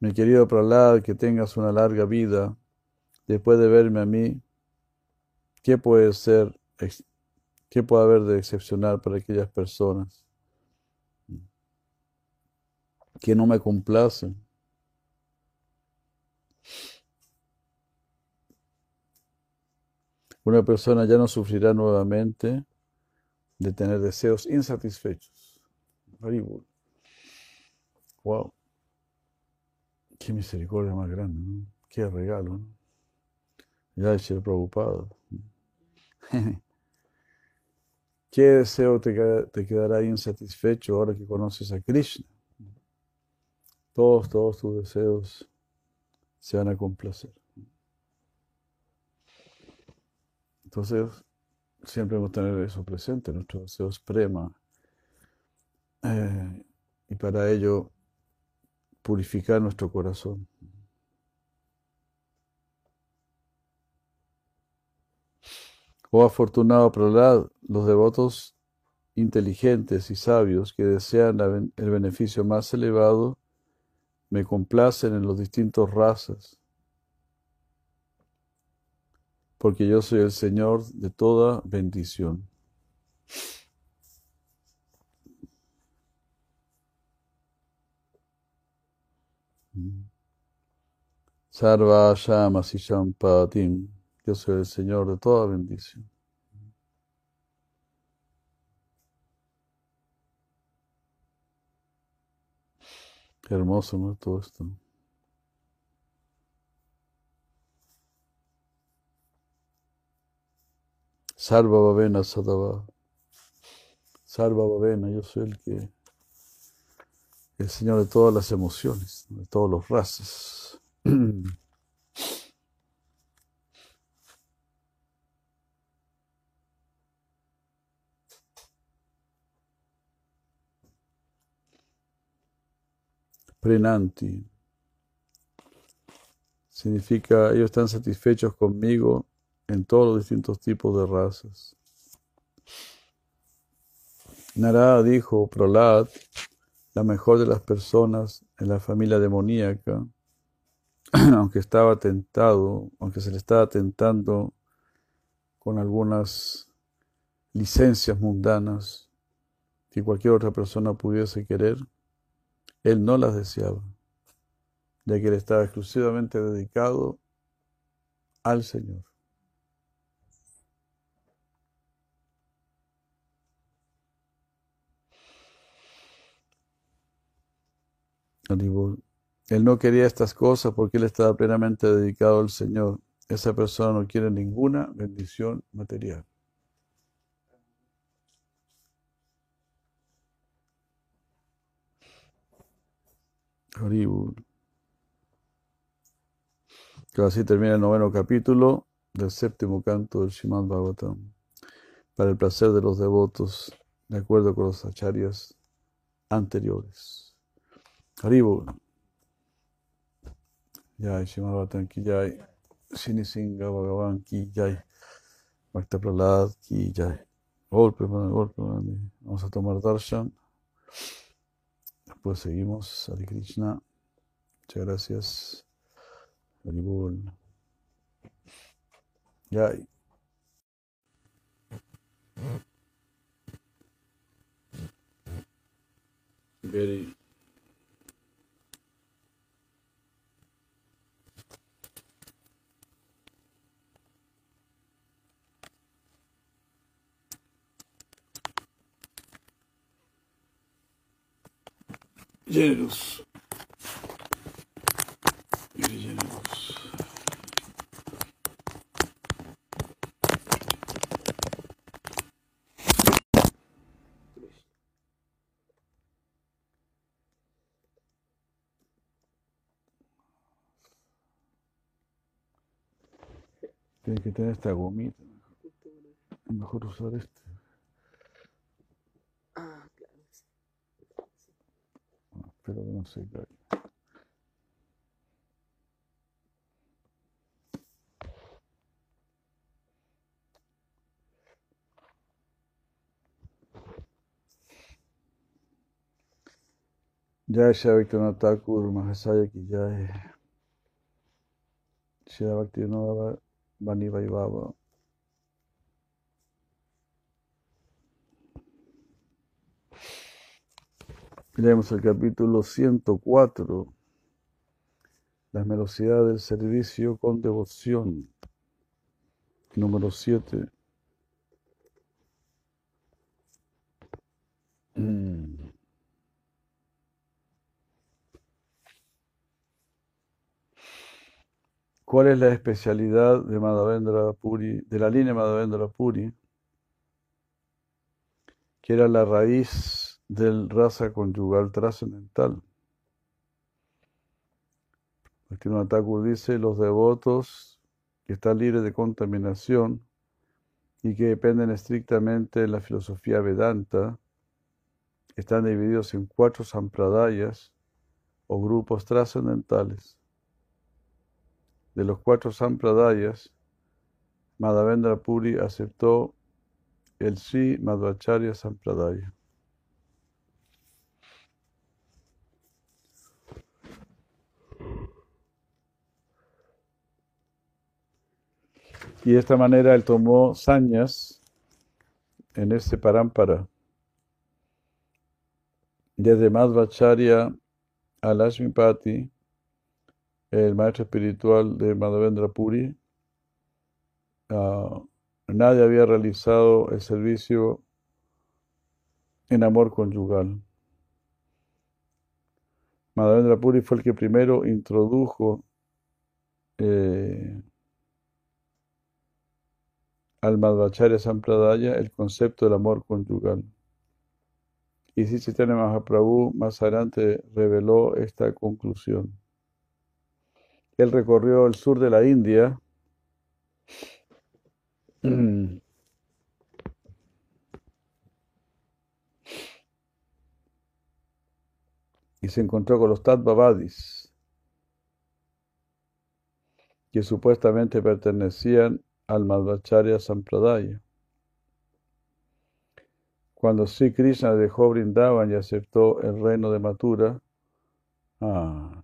Mi querido Prahlad, que tengas una larga vida. Después de verme a mí, ¿qué puede ser, qué puede haber de excepcional para aquellas personas que no me complacen? Una persona ya no sufrirá nuevamente de tener deseos insatisfechos. Wow. Qué misericordia más grande, ¿no? Qué regalo, ¿no? Ya el preocupado. ¿Qué deseo te, te quedará insatisfecho ahora que conoces a Krishna? Todos, todos tus deseos se van a complacer. Entonces, siempre hemos tener eso presente, nuestros deseos prema. eh, y para ello, purificar nuestro corazón. Oh afortunado Prahlad, los devotos inteligentes y sabios que desean el beneficio más elevado, me complacen en los distintos razas, porque yo soy el Señor de toda bendición. Sarva Shama Patim, yo soy el Señor de toda bendición. Hermoso, ¿no? Todo esto. Sarva Bhavena Sadava. Sarva Bhavena, yo soy el que, el Señor de todas las emociones, de todos los razas. Prenanti. Significa, ellos están satisfechos conmigo en todos los distintos tipos de razas. Narada dijo, Prolad, la mejor de las personas en la familia demoníaca, aunque estaba tentado, aunque se le estaba tentando con algunas licencias mundanas que cualquier otra persona pudiese querer, él no las deseaba, ya que él estaba exclusivamente dedicado al Señor. Él no quería estas cosas porque él estaba plenamente dedicado al Señor. Esa persona no quiere ninguna bendición material. Haribol. Que así termina el noveno capítulo del séptimo canto del Srimad Bhagavatam. Para el placer de los devotos, de acuerdo con los acharyas anteriores. Haribol. Jai Srimad Bhagavatam ki jai. Sini Singha Bhagavan ki jai. Bhakta Prahlad ki jai. Golpe, golpe, vamos a tomar darshan. Después seguimos. Hare Krishna. Muchas gracias. Haribol. Jai. Very generous. Tiene que tener esta gomita. Mejor usar este. Ah, claro. sí. Espero que no se caiga. Jai Shri Bhaktivinoda Thakur Mahasaya Ki Jai Shri Bhaktivinoda Bani Leemos el capítulo 104 Las velocidades del servicio con devoción. Número 7 Mm. ¿Cuál es la especialidad de Madhavendra Puri, de la línea Madhavendra Puri, que era la raíz del raza conyugal trascendental? Bhaktivinoda Thakur dice, los devotos que están libres de contaminación y que dependen estrictamente de la filosofía Vedanta, están divididos en cuatro sampradayas o grupos trascendentales. De los cuatro sampradayas, Madhavendra Puri aceptó el Sri Madhvacharya Sampradaya. Y de esta manera él tomó sañas en este parámpara. Desde Madhvacharya a Lashmipati, el maestro espiritual de Madhavendra Puri, uh, nadie había realizado el servicio en amor conyugal. Madhavendra Puri fue el que primero introdujo eh, al Madhvacharya Sampradaya el concepto del amor conyugal. Y si Chaitanya Mahaprabhu más adelante reveló esta conclusión. Él recorrió el sur de la India y se encontró con los Tatvavadis, que supuestamente pertenecían al Madhvacharya Sampradaya. Cuando Sri Krishna dejó Brindavan y aceptó el reino de Mathura, ah,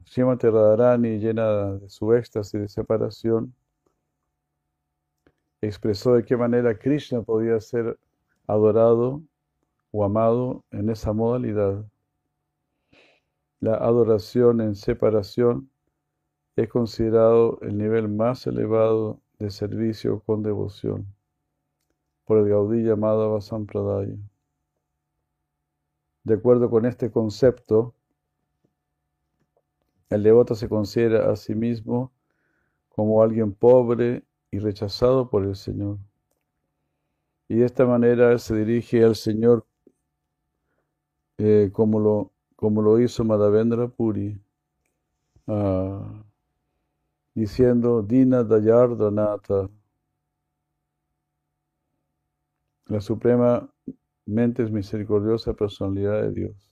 llena de su éxtasis de separación, expresó de qué manera Krishna podía ser adorado o amado en esa modalidad. La adoración en separación es considerado el nivel más elevado de servicio con devoción por el Gaudí llamado Sampradaya. De acuerdo con este concepto, el devoto se considera a sí mismo como alguien pobre y rechazado por el Señor. Y de esta manera él se dirige al Señor eh, como, lo, como lo hizo Madhavendra Puri, diciendo Dina Dayardhanata, la suprema mente es misericordiosa personalidad de Dios.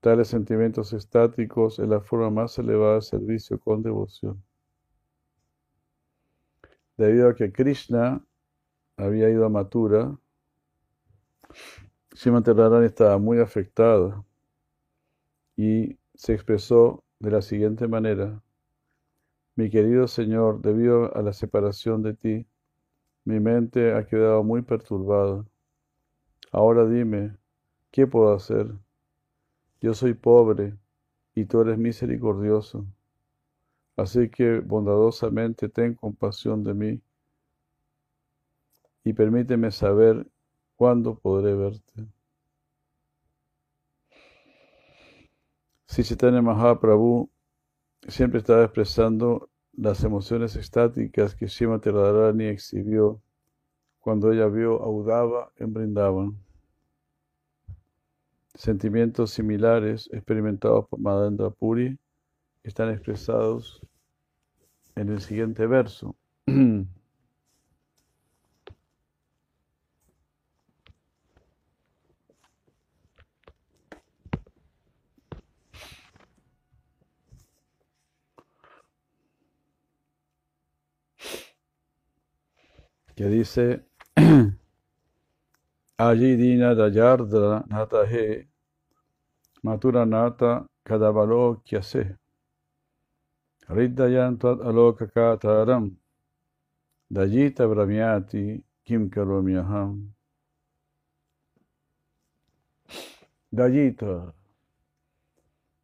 Tales sentimientos estáticos es la forma más elevada de servicio con devoción. Debido a que Krishna había ido a Mathura, Srimati Radharani estaba muy afectada y se expresó de la siguiente manera. Mi querido Señor, debido a la separación de ti, mi mente ha quedado muy perturbada. Ahora dime, ¿qué puedo hacer? Yo soy pobre y tú eres misericordioso. Así que bondadosamente ten compasión de mí y permíteme saber cuándo podré verte. Si Chaitanya Mahaprabhu siempre estaba expresando las emociones estáticas que Srimati Radharani exhibió cuando ella vio a Udava en Brindavan. Sentimientos similares experimentados por Madhendra Puri están expresados en el siguiente verso. que dice Allí dina dayardra natahe Maturanata Kadavalokya Riddayantat aloka kataram Dayita brahmyati kim karomyaham Dayita,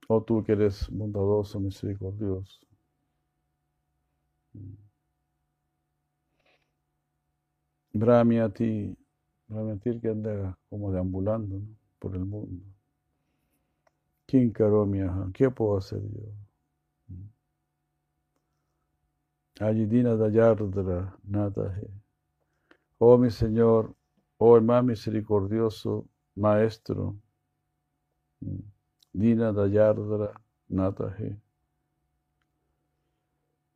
oh tú que eres bondadoso, misericordioso. Brahmyati, Brahmyati que anda como deambulando ¿no? por el mundo. ¿Quién karomyaham? ¿Qué puedo hacer yo? Ayidina Dayardra Natahe. Oh mi Señor, oh el más misericordioso Maestro, Dina Dayardra Natahe.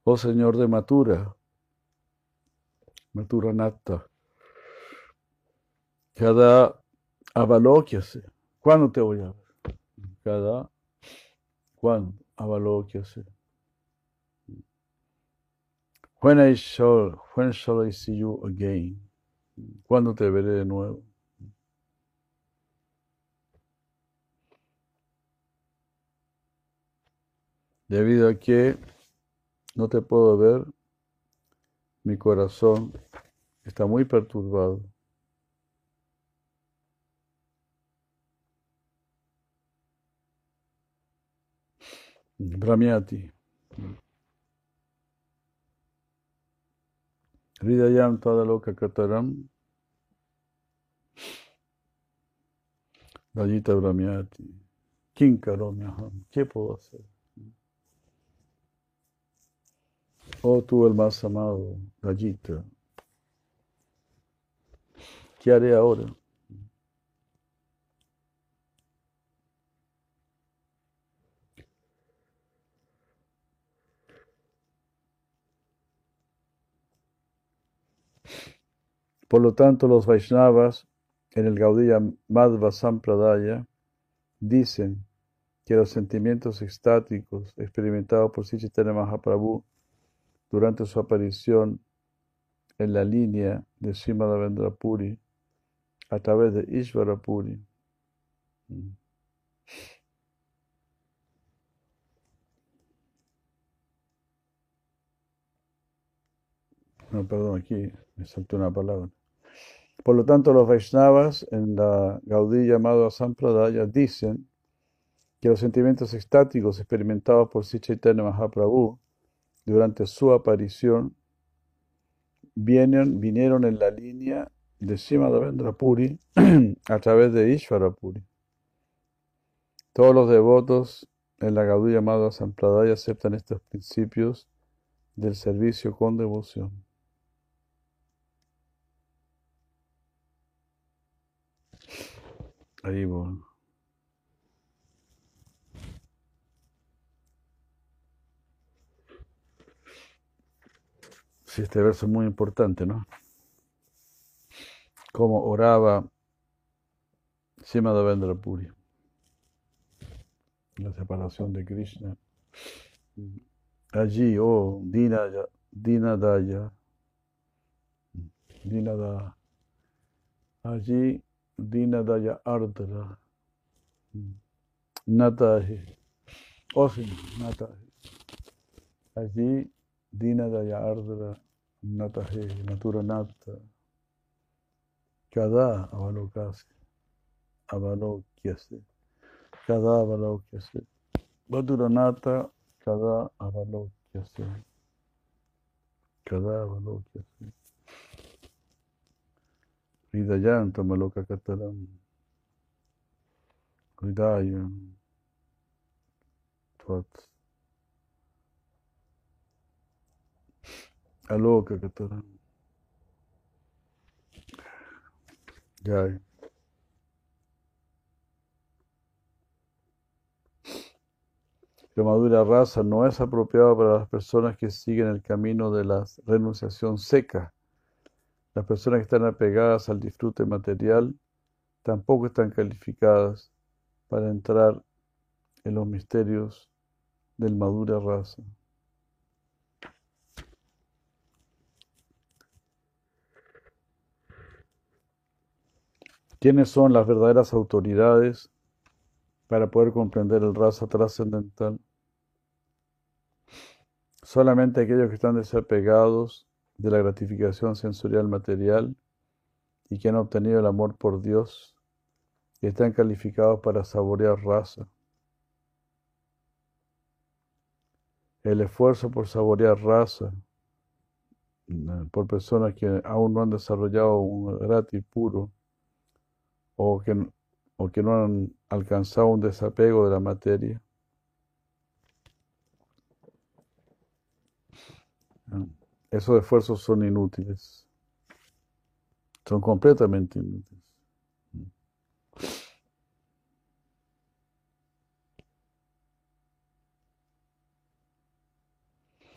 Oh Señor de Matura, Matura Nata, cada avaloquiase. ¿Cuándo te voy a ver? Cada, ¿cuándo? Avaloquiase. When I shall, when shall I see you again? ¿Cuándo te veré de nuevo? Debido a que no te puedo ver, mi corazón está muy perturbado. Brahmyati. Hridayam Tadaloka Kataram Dayita Brahmyati Kinkaromyaham ¿Qué puedo hacer? Oh tú el más amado, Dayita ¿Qué haré ahora? Por lo tanto, los Vaishnavas en el Gaudiya Madhva Sampradaya dicen que los sentimientos extáticos experimentados por Sri Chaitanya Mahaprabhu durante su aparición en la línea de Srimadhavendra Puri a través de Ishvara Puri. No, perdón, aquí me saltó una palabra. Por lo tanto, los Vaishnavas en la Gaudí llamado Sampradaya dicen que los sentimientos extáticos experimentados por Sri Chaitanya Mahaprabhu durante su aparición vienen, vinieron en la línea de Simadhavendra Puri a través de Ishvara Puri. Todos los devotos en la Gaudí llamado Sampradaya aceptan estos principios del servicio con devoción. Ahí voy. Sí, este verso es muy importante, ¿no? Cómo oraba Simadhavendra Puri. La separación de Krishna. Allí, oh, Dinaya, Dinadaya, Dinada. Allí Dinadaya Ardra. Natahi. Oh, sí, Natahi. Allí Dinadaya Ardra. Natahi. Natura Nata. Cada avalokase. Avalokyase. Cada avalokyase. Madura Nata. Cada avalokyase. Cada avalokyase. Hridayanta Maloka Kataram. Hridayam. Tvat. Aloka Kataram. Jai. La madura raza no es apropiada para las personas que siguen el camino de la renunciación seca. Las personas que están apegadas al disfrute material tampoco están calificadas para entrar en los misterios del madura raza. ¿Quiénes son las verdaderas autoridades para poder comprender el raza trascendental. Solamente aquellos que están desapegados de la gratificación sensorial material y que han obtenido el amor por Dios y están calificados para saborear raza. El esfuerzo por saborear raza mm, por personas que aún no han desarrollado un grati puro o que, o que no han alcanzado un desapego de la materia. Esos esfuerzos son inútiles. Son completamente inútiles.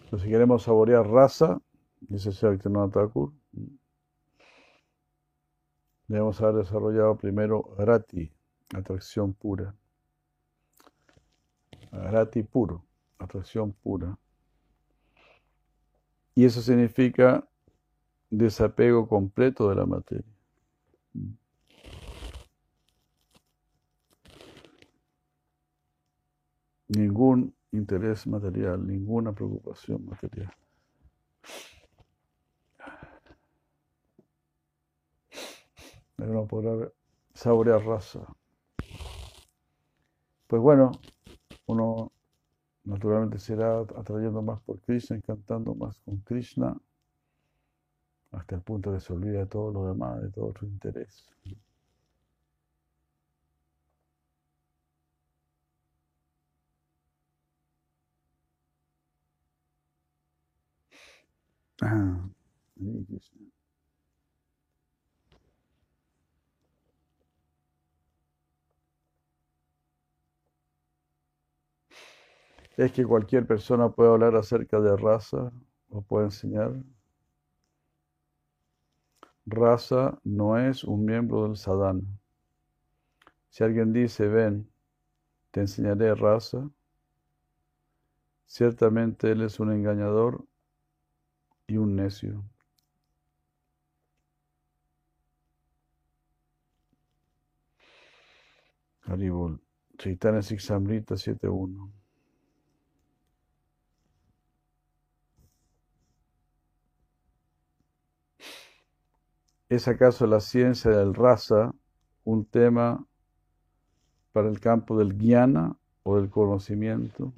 Entonces, si queremos saborear raza, dice Shaktivinoda Thakur, debemos haber desarrollado primero rati, atracción pura. Rati puro, atracción pura. Y eso significa desapego completo de la materia. Ningún interés material, ninguna preocupación material. Debemos poder saborear raza. Pues bueno, uno naturalmente será atrayendo más por Krishna, encantando más con Krishna, hasta el punto de se olvida de todo lo demás, de todo otro interés. Ah, Krishna. Es que cualquier persona puede hablar acerca de raza o puede enseñar. Raza no es un miembro del sadhana. Si alguien dice, ven, te enseñaré raza, ciertamente él es un engañador y un necio. Haribol, Chaitanya Siksamrita 7.1 ¿Es acaso la ciencia del raza un tema para el campo del guiana o del conocimiento?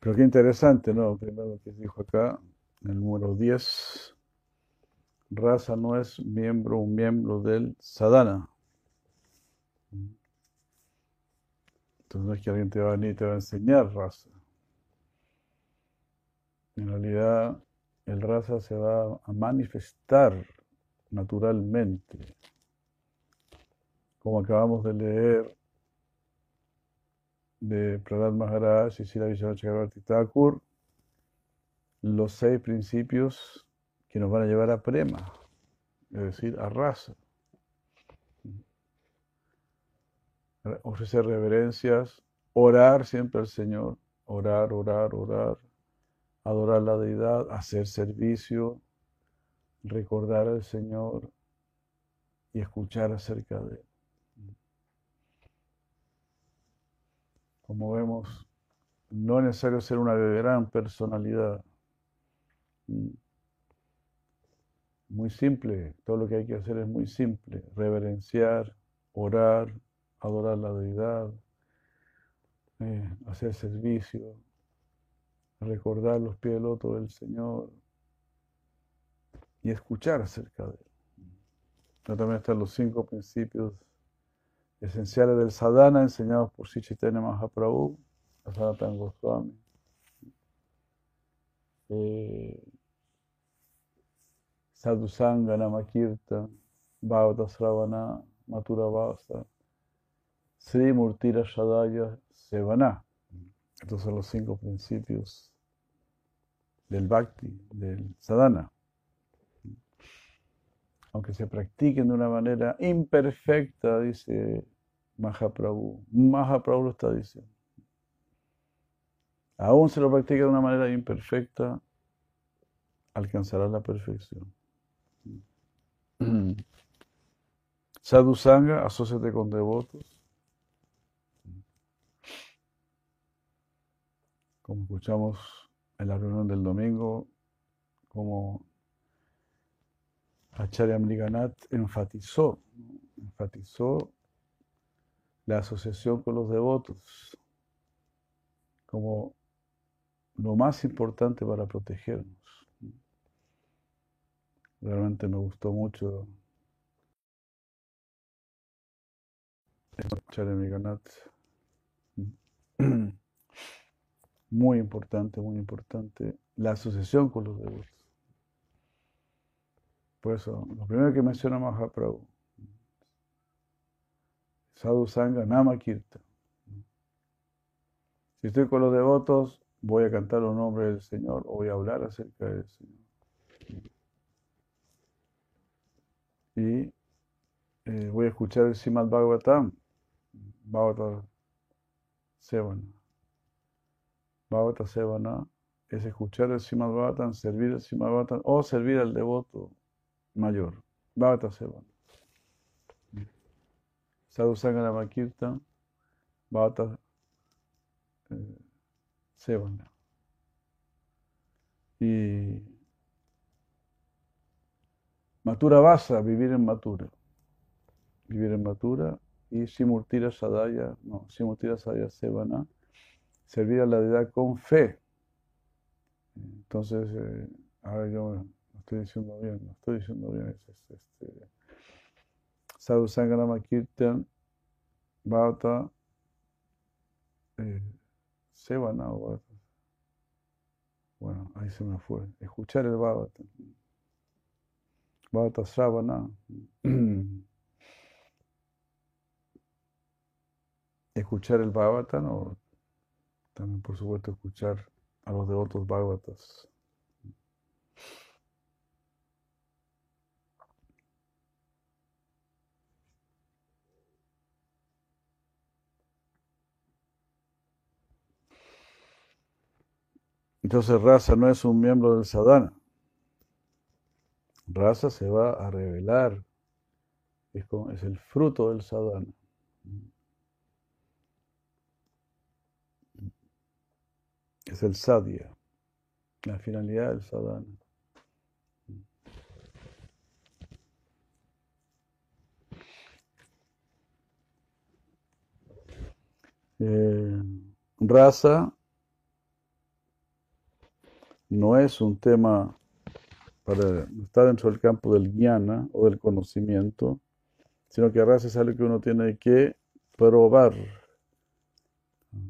Pero qué interesante, ¿no? Primero que dijo acá, en el número 10, raza no es miembro, un miembro del sadhana. No es que alguien te va a venir y te va a enseñar raza. En realidad, el raza se va a manifestar naturalmente. Como acabamos de leer de Prahlad Maharaj y Sila Vishwanath Chakrabarti Thakur, los seis principios que nos van a llevar a prema, es decir, a raza. Ofrecer reverencias, orar siempre al Señor, orar, orar, orar, adorar la deidad, hacer servicio, recordar al Señor y escuchar acerca de Él. Como vemos, no es necesario ser una gran personalidad. Muy simple, todo lo que hay que hacer es muy simple, reverenciar, orar, adorar la deidad, eh, hacer servicio, recordar los pies del loto del Señor y escuchar acerca de él. También están los cinco principios esenciales del sadhana enseñados por Sri Chaitanya Mahaprabhu, Sanatana Goswami. Eh, Sadhusanga Namakirta, Bhavata Sravana, Matura Sri Murtira Shadaya Sevana. Estos son los cinco principios del Bhakti, del Sadhana. Aunque se practiquen de una manera imperfecta, dice Mahaprabhu. Mahaprabhu lo está diciendo. Aún se lo practica de una manera imperfecta, alcanzarás la perfección. Sadhu Sangha, asóciate con devotos. Como escuchamos en la reunión del domingo, como Acharya Mriganat enfatizó, enfatizó la asociación con los devotos como lo más importante para protegernos. Realmente me gustó mucho Acharya Mriganat. Muy importante, muy importante la asociación con los devotos. Por eso, lo primero que menciona Mahaprabhu, Sadhu Sangha Nama Kirtan. Si estoy con los devotos, voy a cantar los nombres del Señor o voy a hablar acerca del Señor. Y eh, voy a escuchar el Simad Bhagavatam, Bhagavata Sevana. Bhagavata Sevana es escuchar el Simad Bhagavatam, servir el Simad Bhagavatam o servir al devoto mayor. Bhagavata Sevana. Sadhu Sangha Kirtan, Bhagavata eh, Sevana. Y Matura Vasa, vivir en Matura. Vivir en Matura y Simurtira Sadaya, no, Simurtira Sadaya Sevana, servir a la deidad con fe. Entonces, eh, ahora yo no estoy diciendo bien, no estoy diciendo bien, es, es, este, Sadhu Sangrama Kirtan, Bhata, eh, Sevana o Bhata. Bueno, ahí se me fue. Escuchar el Bhagavata. Bhagavata Sravana. Escuchar el Bhagavata, o también por supuesto escuchar a los devotos Bhagavatas. Entonces Raza no es un miembro del sadhana. Raza se va a revelar. Es, es el fruto del sadhana. Es el sadhya, la finalidad del sadhana. Eh, raza no es un tema para estar dentro del campo del jnana o del conocimiento, sino que raza es algo que uno tiene que probar,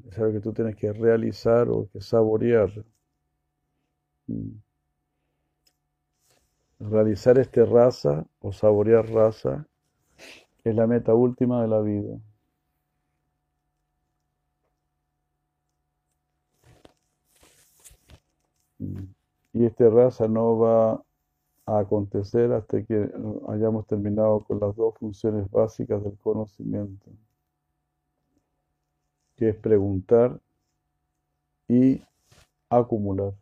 es algo que tú tienes que realizar o que saborear. Realizar este raza o saborear raza es la meta última de la vida. Y este raza no va a acontecer hasta que hayamos terminado con las dos funciones básicas del conocimiento, que es preguntar y acumular.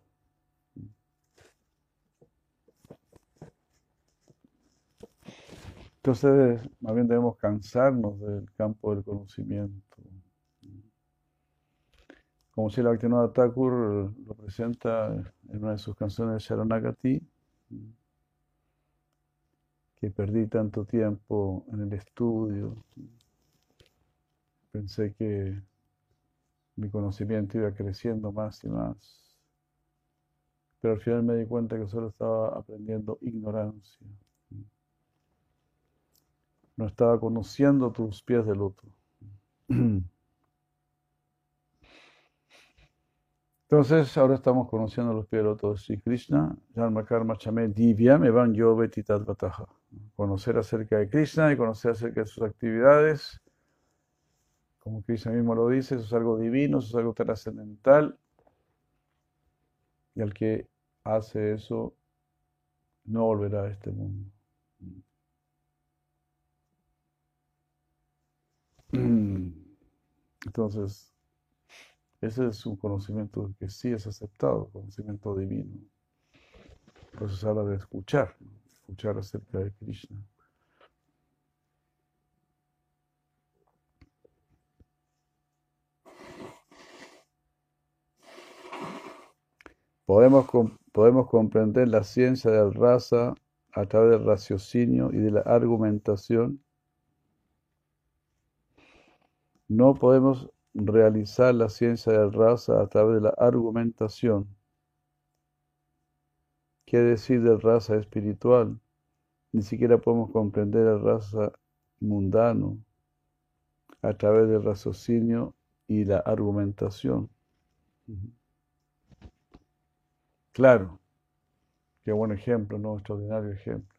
Entonces, más bien debemos cansarnos del campo del conocimiento. Como si la Bhaktivinoda Thakur lo presenta en una de sus canciones de Sharanagati, que perdí tanto tiempo en el estudio, pensé que mi conocimiento iba creciendo más y más, pero al final me di cuenta que solo estaba aprendiendo ignorancia. No estaba conociendo tus pies de loto. Entonces, ahora estamos conociendo los pies de loto de Sri Krishna, Karma Chame Divya Evan Yoveti Tatvataha. Conocer acerca de Krishna y conocer acerca de sus actividades. Como Krishna mismo lo dice, eso es algo divino, eso es algo trascendental. Y al que hace eso, no volverá a este mundo. Entonces, ese es un conocimiento que sí es aceptado, conocimiento divino. Por eso se habla de escuchar, escuchar acerca de Krishna. Podemos, podemos comprender la ciencia del rasa a través del raciocinio y de la argumentación. No podemos realizar la ciencia del rasa a través de la argumentación. ¿Qué decir del rasa espiritual? Ni siquiera podemos comprender el rasa mundano a través del raciocinio y la argumentación. Ujú. Claro, qué buen ejemplo, ¿no? Extraordinario ejemplo.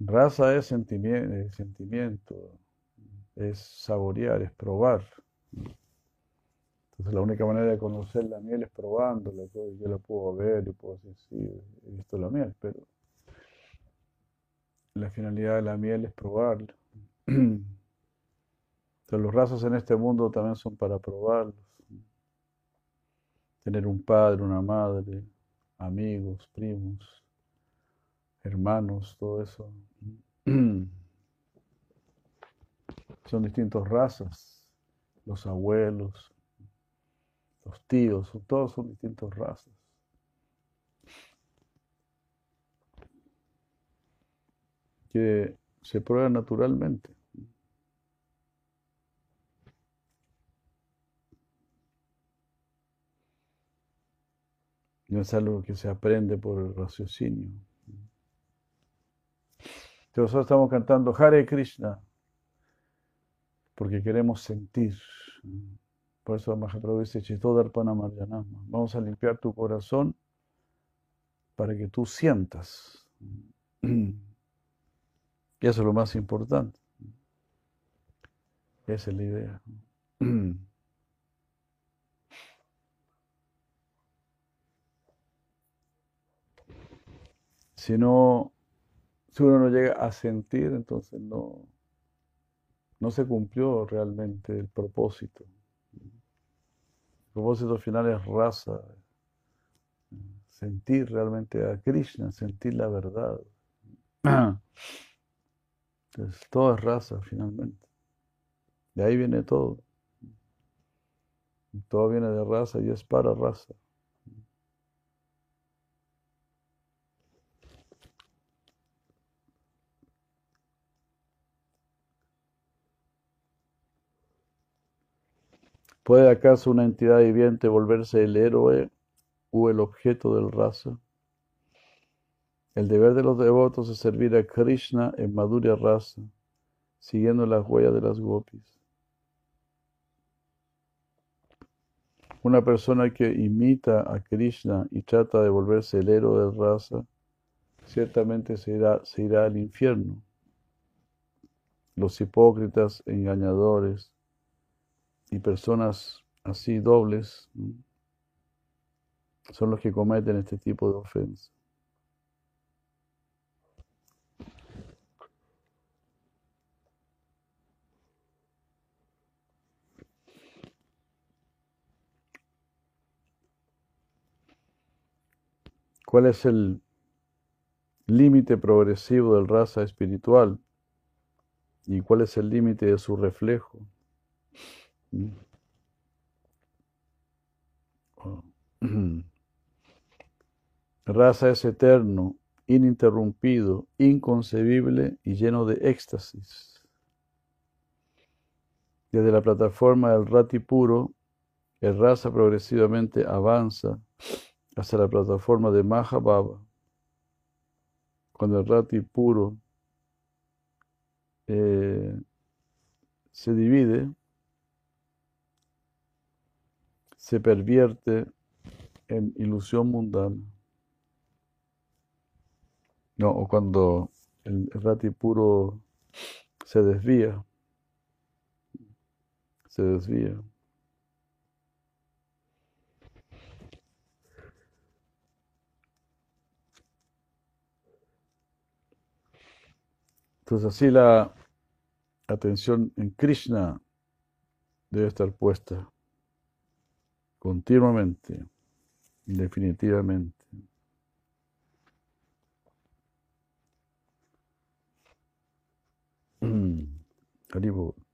Raza es sentimiento, es sentimiento, es saborear, es probar. Entonces la única manera de conocer la miel es probándola. Yo, yo la puedo ver y puedo decir, sí, he visto la miel, pero la finalidad de la miel es probarla. Entonces los razas en este mundo también son para probarlos. Tener un padre, una madre, amigos, primos, hermanos, todo eso. Son distintas razas. Los abuelos, los tíos, todos son distintas razas. Que se prueban naturalmente. No es algo que se aprende por el raciocinio. Entonces nosotros estamos cantando Hare Krishna porque queremos sentir. Por eso Mahaprabhu dice Chitodarpana Marjanama. Vamos a limpiar tu corazón para que tú sientas. Y eso es lo más importante. Esa es la idea. Si no, si uno no llega a sentir, entonces no, no se cumplió realmente el propósito. El propósito final es raza, sentir realmente a Krishna, sentir la verdad. Entonces, todo es raza finalmente. De ahí viene todo. Todo viene de raza y es para raza. ¿Puede acaso una entidad viviente volverse el héroe o el objeto del raza? El deber de los devotos es servir a Krishna en madura raza, siguiendo las huellas de las gopis. Una persona que imita a Krishna y trata de volverse el héroe del raza, ciertamente se irá, se irá al infierno. Los hipócritas, engañadores y personas así dobles son los que cometen este tipo de ofensas. ¿Cuál es el límite progresivo del raza espiritual? ¿Y cuál es el límite de su reflejo? ¿Mm? Oh. Raza es eterno, ininterrumpido, inconcebible y lleno de éxtasis. Desde la plataforma del rati puro, el raza progresivamente avanza hasta la plataforma de Mahababa. Cuando el rati puro eh, se divide, se pervierte en ilusión mundana. No, o cuando el rati puro se desvía, se desvía. Entonces así la atención en Krishna debe estar puesta continuamente, definitivamente.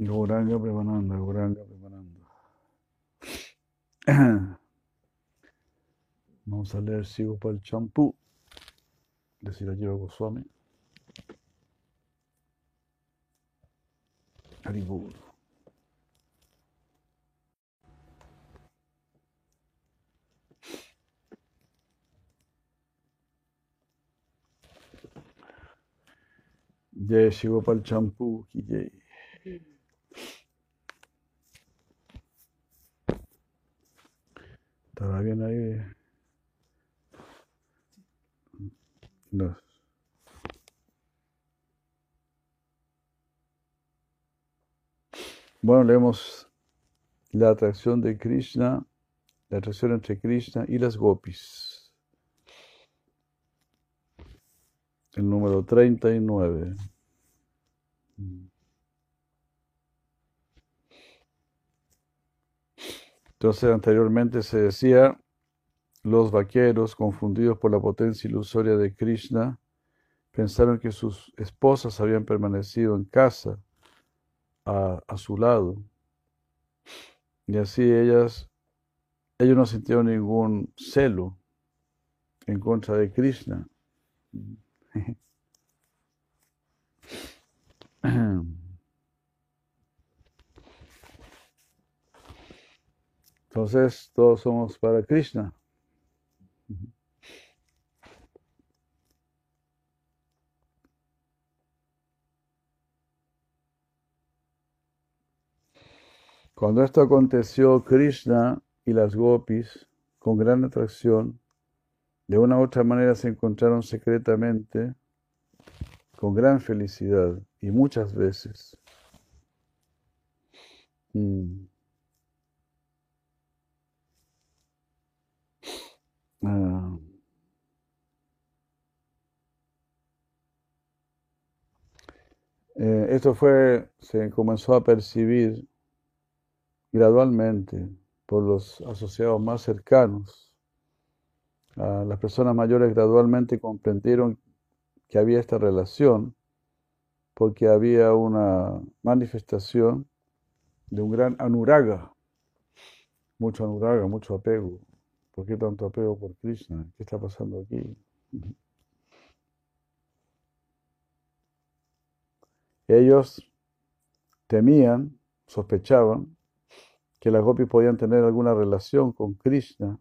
Gauranga Premananda, Gauranga Premananda. Vamos a leer Sigo para el champú. Decir a Jiva Goswami. Haribol. Jai Shiva para el champú. ki Jai. ¿Estará bien ahí? No. Bueno, leemos la atracción de Krishna, la atracción entre Krishna y las gopis. El número 39. Entonces, anteriormente se decía, los vaqueros, confundidos por la potencia ilusoria de Krishna, pensaron que sus esposas habían permanecido en casa a, a su lado. Y así ellas, ellos no sintieron ningún celo en contra de Krishna. Entonces, todos somos para Krishna. Cuando esto aconteció, Krishna y las gopis, con gran atracción, de una u otra manera se encontraron secretamente, con gran felicidad y muchas veces. Mm. Ah. Eh, esto fue, se comenzó a percibir gradualmente por los asociados más cercanos. Ah, las personas mayores gradualmente comprendieron que había esta relación porque había una manifestación de un gran anuraga, mucho anuraga, mucho apego. ¿Por qué tanto apego por Krishna? ¿Qué está pasando aquí? Ellos temían, sospechaban que las gopis podían tener alguna relación con Krishna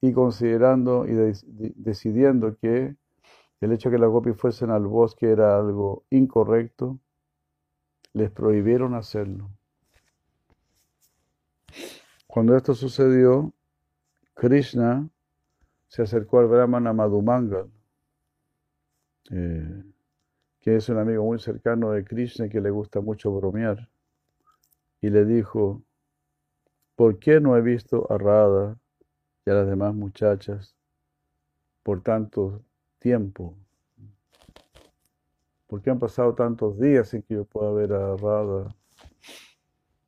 y considerando y de- de- decidiendo que el hecho de que las gopis fuesen al bosque era algo incorrecto, les prohibieron hacerlo. Cuando esto sucedió, Krishna se acercó al Brahmana Madhumangal, eh, que es un amigo muy cercano de Krishna que le gusta mucho bromear, y le dijo, ¿por qué no he visto a Radha y a las demás muchachas por tanto tiempo? ¿Por qué han pasado tantos días sin que yo pueda ver a Radha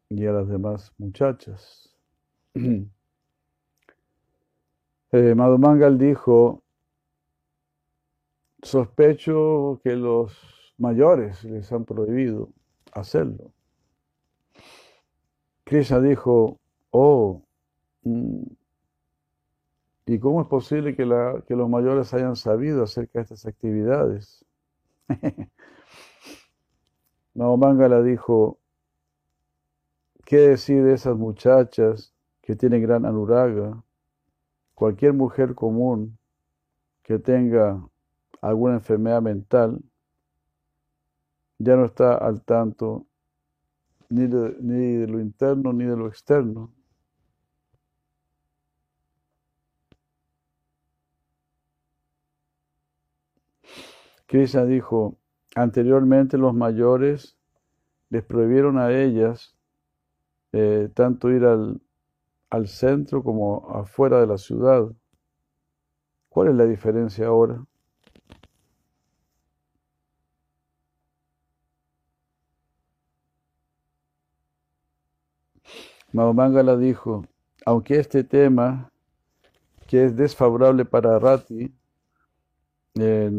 y a las demás muchachas? Eh, Madhumangal dijo, sospecho que los mayores les han prohibido hacerlo. Krishna dijo, oh, mm, ¿y cómo es posible que, los mayores hayan sabido acerca de estas actividades? Madhumangala dijo, ¿qué decir de esas muchachas que tienen gran anuraga? Cualquier mujer común que tenga alguna enfermedad mental ya no está al tanto ni de, ni de lo interno ni de lo externo. Krishna dijo, anteriormente los mayores les prohibieron a ellas eh, tanto ir al, al centro como afuera de la ciudad. ¿Cuál es la diferencia ahora? Mahomangala dijo, aunque este tema, que es desfavorable para Rati, eh,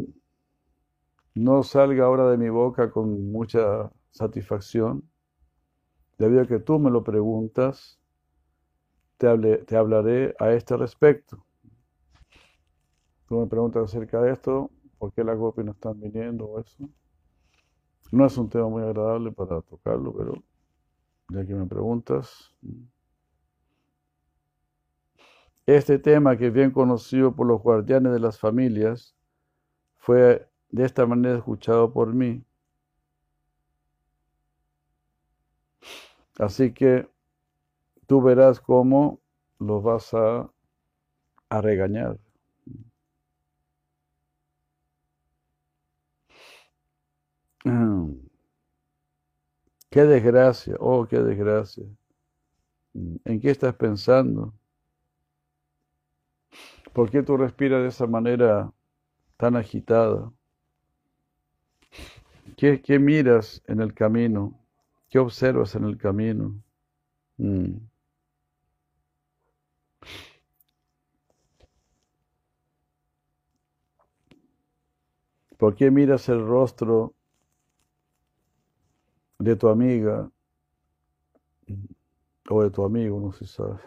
no salga ahora de mi boca con mucha satisfacción, debido a que tú me lo preguntas, te, hable- te hablaré a este respecto. Tú me preguntas acerca de esto, ¿por qué las gopis no están viniendo o eso? No es un tema muy agradable para tocarlo, pero ya que me preguntas. Este tema, que es bien conocido por los guardianes de las familias, fue de esta manera escuchado por mí. Así que tú verás cómo los vas a, a regañar. Qué desgracia, oh, qué desgracia. ¿En qué estás pensando? ¿Por qué tú respiras de esa manera tan agitada? ¿Qué, qué miras en el camino? ¿Qué observas en el camino? Mm. ¿Por qué miras el rostro de tu amiga o de tu amigo? No se sabe.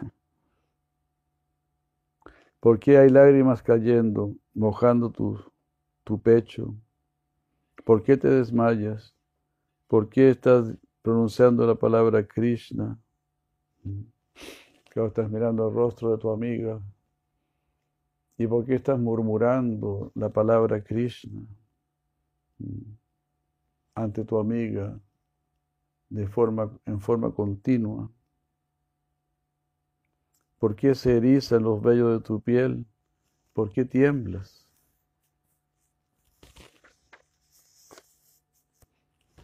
¿Por qué hay lágrimas cayendo, mojando tu, pecho? ¿Por qué te desmayas? ¿Por qué estás pronunciando la palabra Krishna? Claro, estás mirando el rostro de tu amiga. ¿Y por qué estás murmurando la palabra Krishna ante tu amiga de forma, en forma continua? ¿Por qué se erizan los vellos de tu piel? ¿Por qué tiemblas?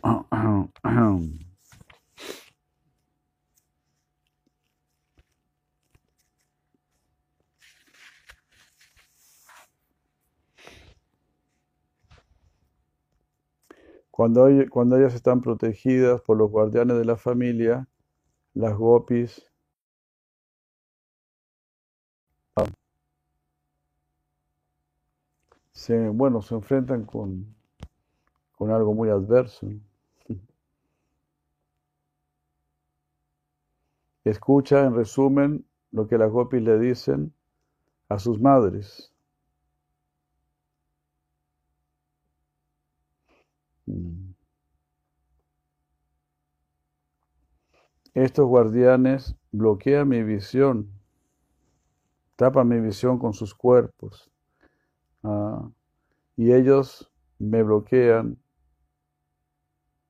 Cuando, ell- cuando ellas están protegidas por los guardianes de la familia, las gopis se, bueno, se enfrentan con, con algo muy adverso. Escucha en resumen lo que las gopis le dicen a sus madres. Estos guardianes bloquean mi visión, tapan mi visión con sus cuerpos. Ah, y ellos me bloquean,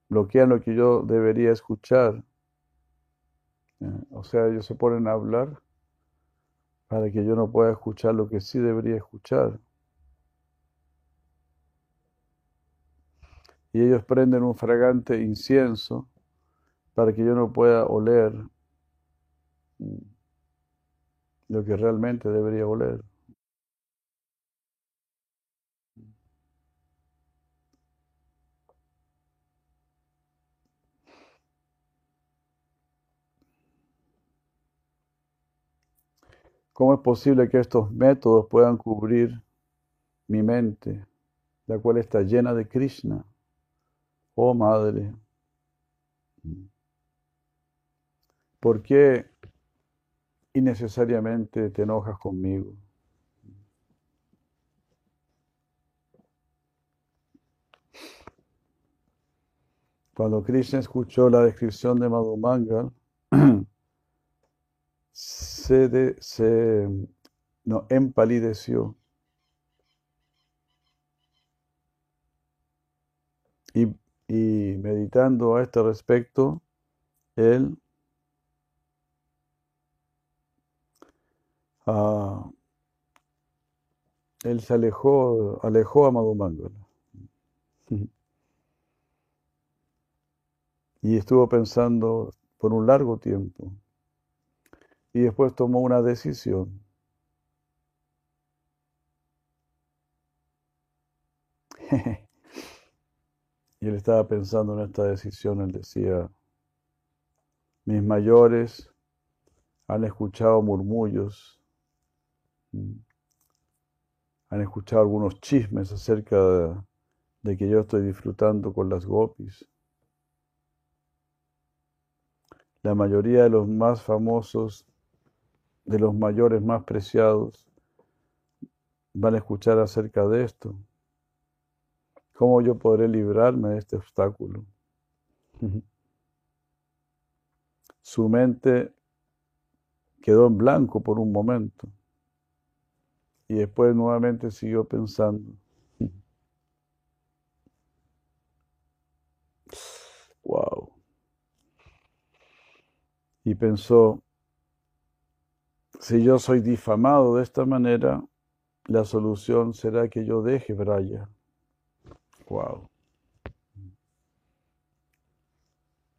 bloquean lo que yo debería escuchar. Eh, O sea, ellos se ponen a hablar para que yo no pueda escuchar lo que sí debería escuchar. Y ellos prenden un fragante incienso para que yo no pueda oler lo que realmente debería oler. ¿Cómo es posible que estos métodos puedan cubrir mi mente, la cual está llena de Krishna? Oh Madre, ¿por qué innecesariamente te enojas conmigo? Cuando Krishna escuchó la descripción de Madhumangal, se, se no, empalideció y, y meditando a este respecto, él ah, él se alejó, alejó a Madhumangal. Y estuvo pensando por un largo tiempo. Y después tomó una decisión. y él estaba pensando en esta decisión, él decía, mis mayores han escuchado murmullos, han escuchado algunos chismes acerca de, de que yo estoy disfrutando con las gopis. La mayoría de los más famosos, de los mayores más preciados, van a escuchar acerca de esto. ¿Cómo yo podré librarme de este obstáculo? Su mente quedó en blanco por un momento y después nuevamente siguió pensando. Wow. Y pensó, si yo soy difamado de esta manera, la solución será que yo deje Braya. Wow.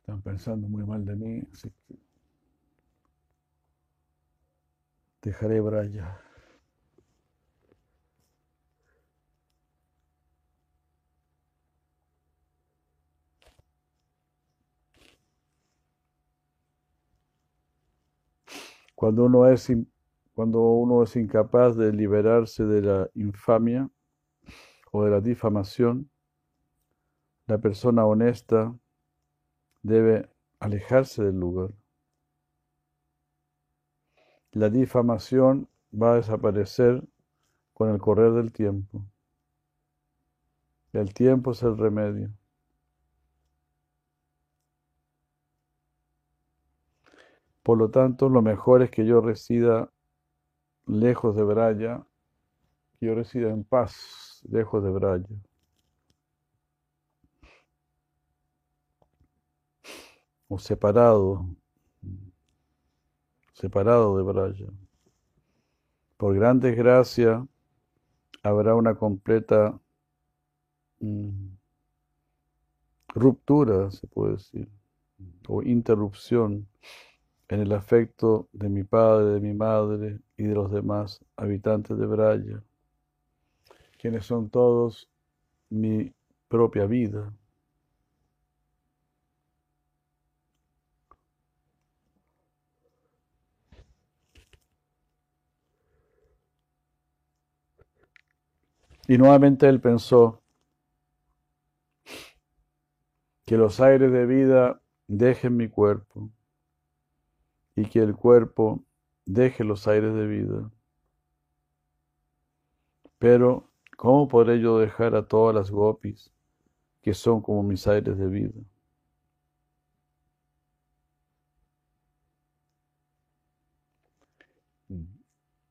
Están pensando muy mal de mí, así que dejaré Braya. Cuando uno es, cuando uno es incapaz de liberarse de la infamia o de la difamación, la persona honesta debe alejarse del lugar. La difamación va a desaparecer con el correr del tiempo. El tiempo es el remedio. Por lo tanto, lo mejor es que yo resida lejos de Braya, que yo resida en paz lejos de Braya. O separado, separado de Braya. Por gran desgracia, habrá una completa mm, ruptura, se puede decir, o interrupción en el afecto de mi padre, de mi madre y de los demás habitantes de Braya, quienes son todos mi propia vida. Y nuevamente él pensó que los aires de vida dejen mi cuerpo y que el cuerpo deje los aires de vida. Pero, ¿cómo podré yo dejar a todas las gopis que son como mis aires de vida?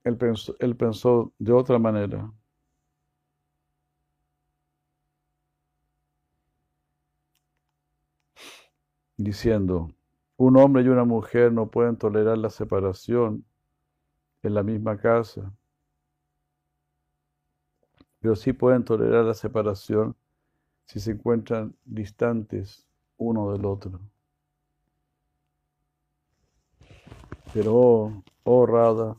Él pensó, pensó de otra manera. Diciendo, un hombre y una mujer no pueden tolerar la separación en la misma casa, pero sí pueden tolerar la separación si se encuentran distantes uno del otro. Pero, oh, oh Rada,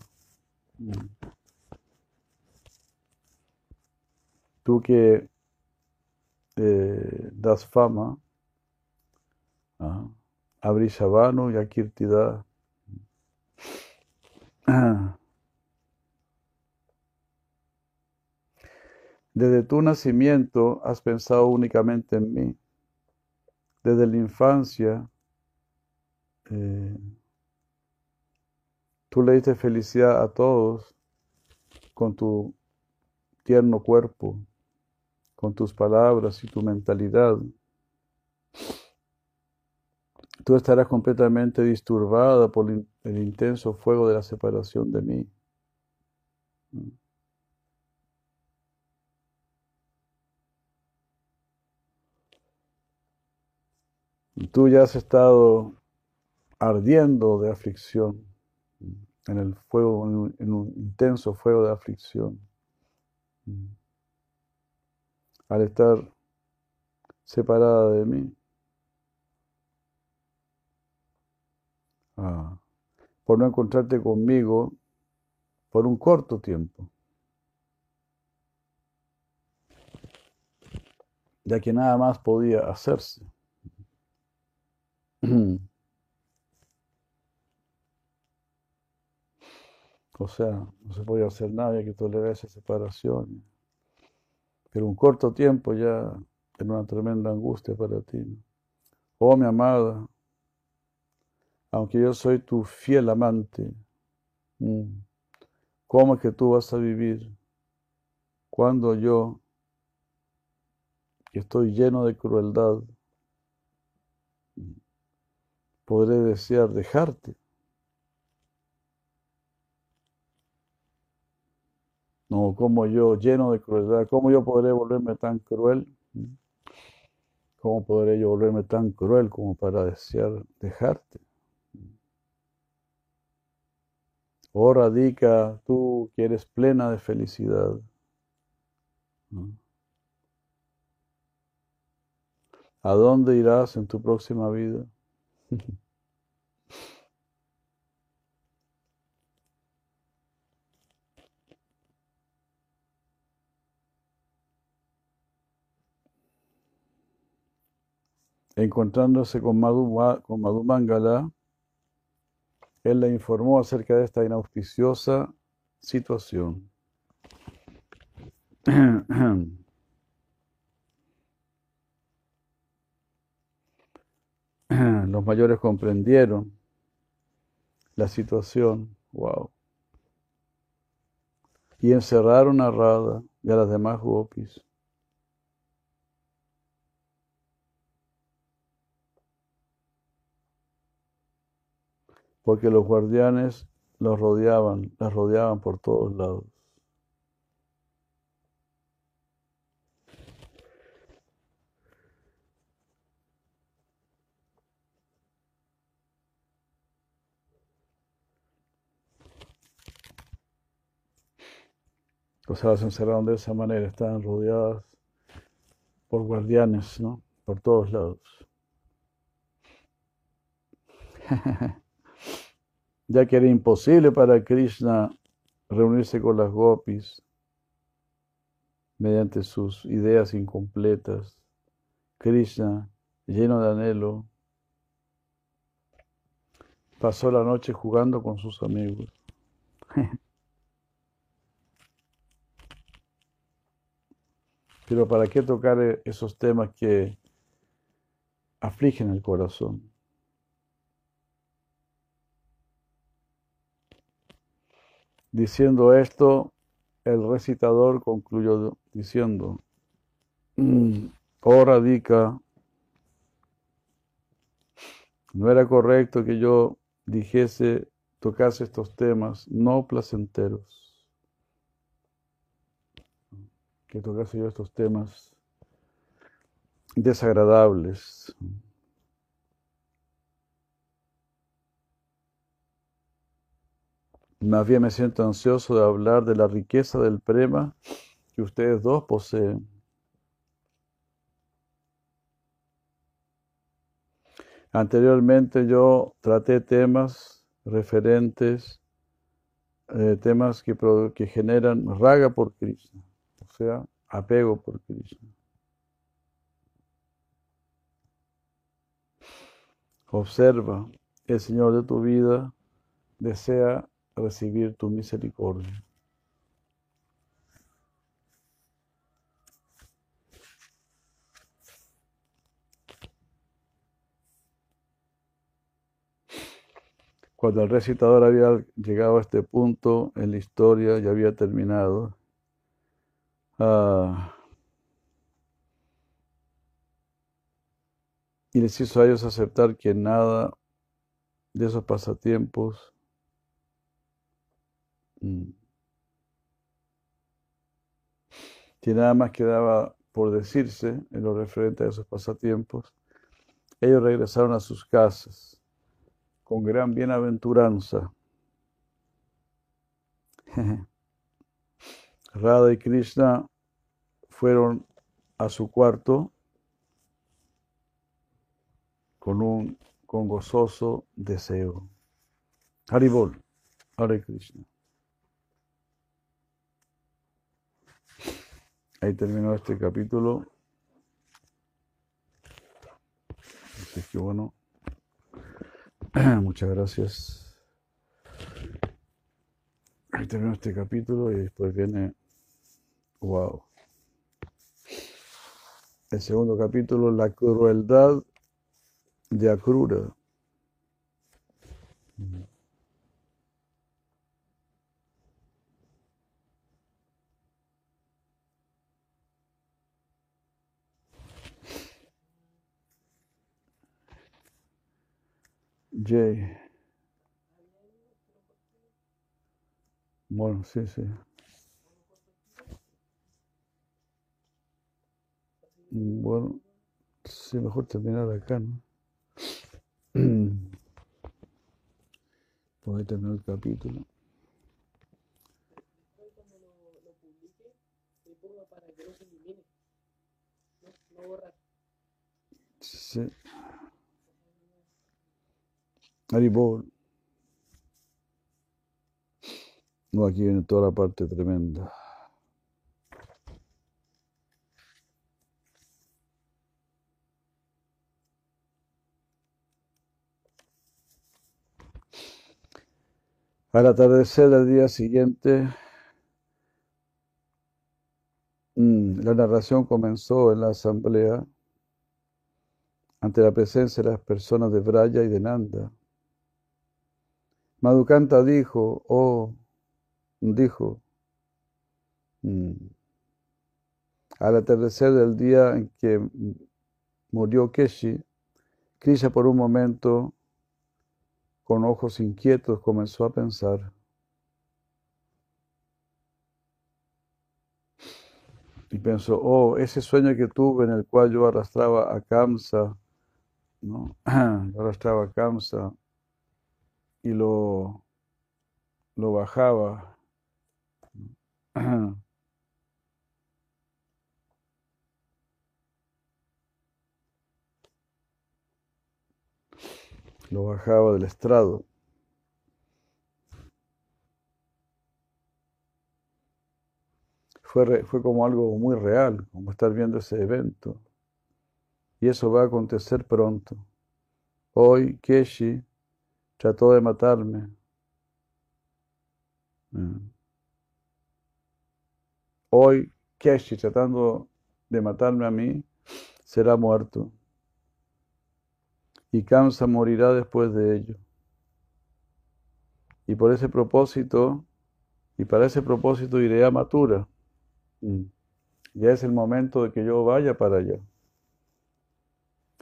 tú que eh, das fama, Abrishabano y Akirtida. Desde tu nacimiento has pensado únicamente en mí. Desde la infancia, eh, tú le diste felicidad a todos con tu tierno cuerpo, con tus palabras y tu mentalidad tú estarás completamente disturbada por el intenso fuego de la separación de mí. Tú ya has estado ardiendo de aflicción en el fuego, en un, intenso fuego de aflicción. Al estar separada de mí. Ah, por no encontrarte conmigo por un corto tiempo, ya que nada más podía hacerse. O sea, no se podía hacer nada, había que tolerar esa separación. Pero un corto tiempo ya era una tremenda angustia para ti. Oh, mi amada, aunque yo soy tu fiel amante, mm, ¿cómo es que tú vas a vivir cuando yo, que estoy lleno de crueldad, podré desear dejarte? No, como yo, lleno de crueldad, ¿cómo yo podré volverme tan cruel? ¿Cómo podré yo volverme tan cruel como para desear dejarte? Oh, radica tú que eres plena de felicidad. ¿A dónde irás en tu próxima vida? Encontrándose con Madhu, con Madhu Mangala, él le informó acerca de esta inauspiciosa situación. Los mayores comprendieron la situación, wow, y encerraron a Radha y a las demás gopis. Porque los guardianes los rodeaban, las rodeaban por todos lados. O sea, se encerraron de esa manera, estaban rodeadas por guardianes, ¿no? Por todos lados. ya que era imposible para Krishna reunirse con las gopis mediante sus ideas incompletas. Krishna, lleno de anhelo, pasó la noche jugando con sus amigos. Pero ¿para qué tocar e-, esos temas que afligen el corazón? Diciendo esto, el recitador concluyó diciendo, "Mm, oh Radhika, no era correcto que yo dijese, tocase estos temas no placenteros, que tocase yo estos temas desagradables. Más bien me siento ansioso de hablar de la riqueza del prema que ustedes dos poseen. Anteriormente yo traté temas referentes, eh, temas que, que generan raga por Krishna, o sea, apego por Krishna. Observa, el Señor de tu vida desea recibir tu misericordia. Cuando el recitador había llegado a este punto en la historia, ya había terminado. ah, y les hizo a ellos aceptar que nada de esos pasatiempos mm, que nada más quedaba por decirse en lo referente a esos pasatiempos, ellos regresaron a sus casas con gran bienaventuranza. Radha y Krishna fueron a su cuarto con un con gozoso deseo. Haribol, Hare Krishna. Ahí terminó este capítulo. Así que bueno, muchas gracias. Ahí terminó este capítulo y después viene, wow. El segundo capítulo, la crueldad de Akrura. Jay. Bueno, sí, sí. Bueno, sí, mejor terminar acá, ¿no? Pues ahí terminó el capítulo. Después cuando lo, lo publique, le ponga para que no se elimine. No, no borrar. Sí. Haribol. No, aquí viene toda la parte tremenda. Al atardecer del día siguiente, mm, la narración comenzó en la asamblea ante la presencia de las personas de Braya y de Nanda. Madhukanta dijo, oh, dijo, mm, al atardecer del día en que murió Keshi, Krishna por un momento, con ojos inquietos, comenzó a pensar. Y pensó, oh, ese sueño que tuve en el cual yo arrastraba a Kamsa, ¿no? Arrastraba a Kamsa y lo, lo bajaba. Lo bajaba del estrado. Fue, fue como algo muy real, como estar viendo ese evento. Y eso va a acontecer pronto. Hoy Keshi trató de matarme. Mm. Hoy Keshi tratando de matarme a mí será muerto. Y Kamsa morirá después de ello. Y por ese propósito, y para ese propósito iré a Mathura. Mm. Ya es el momento de que yo vaya para allá.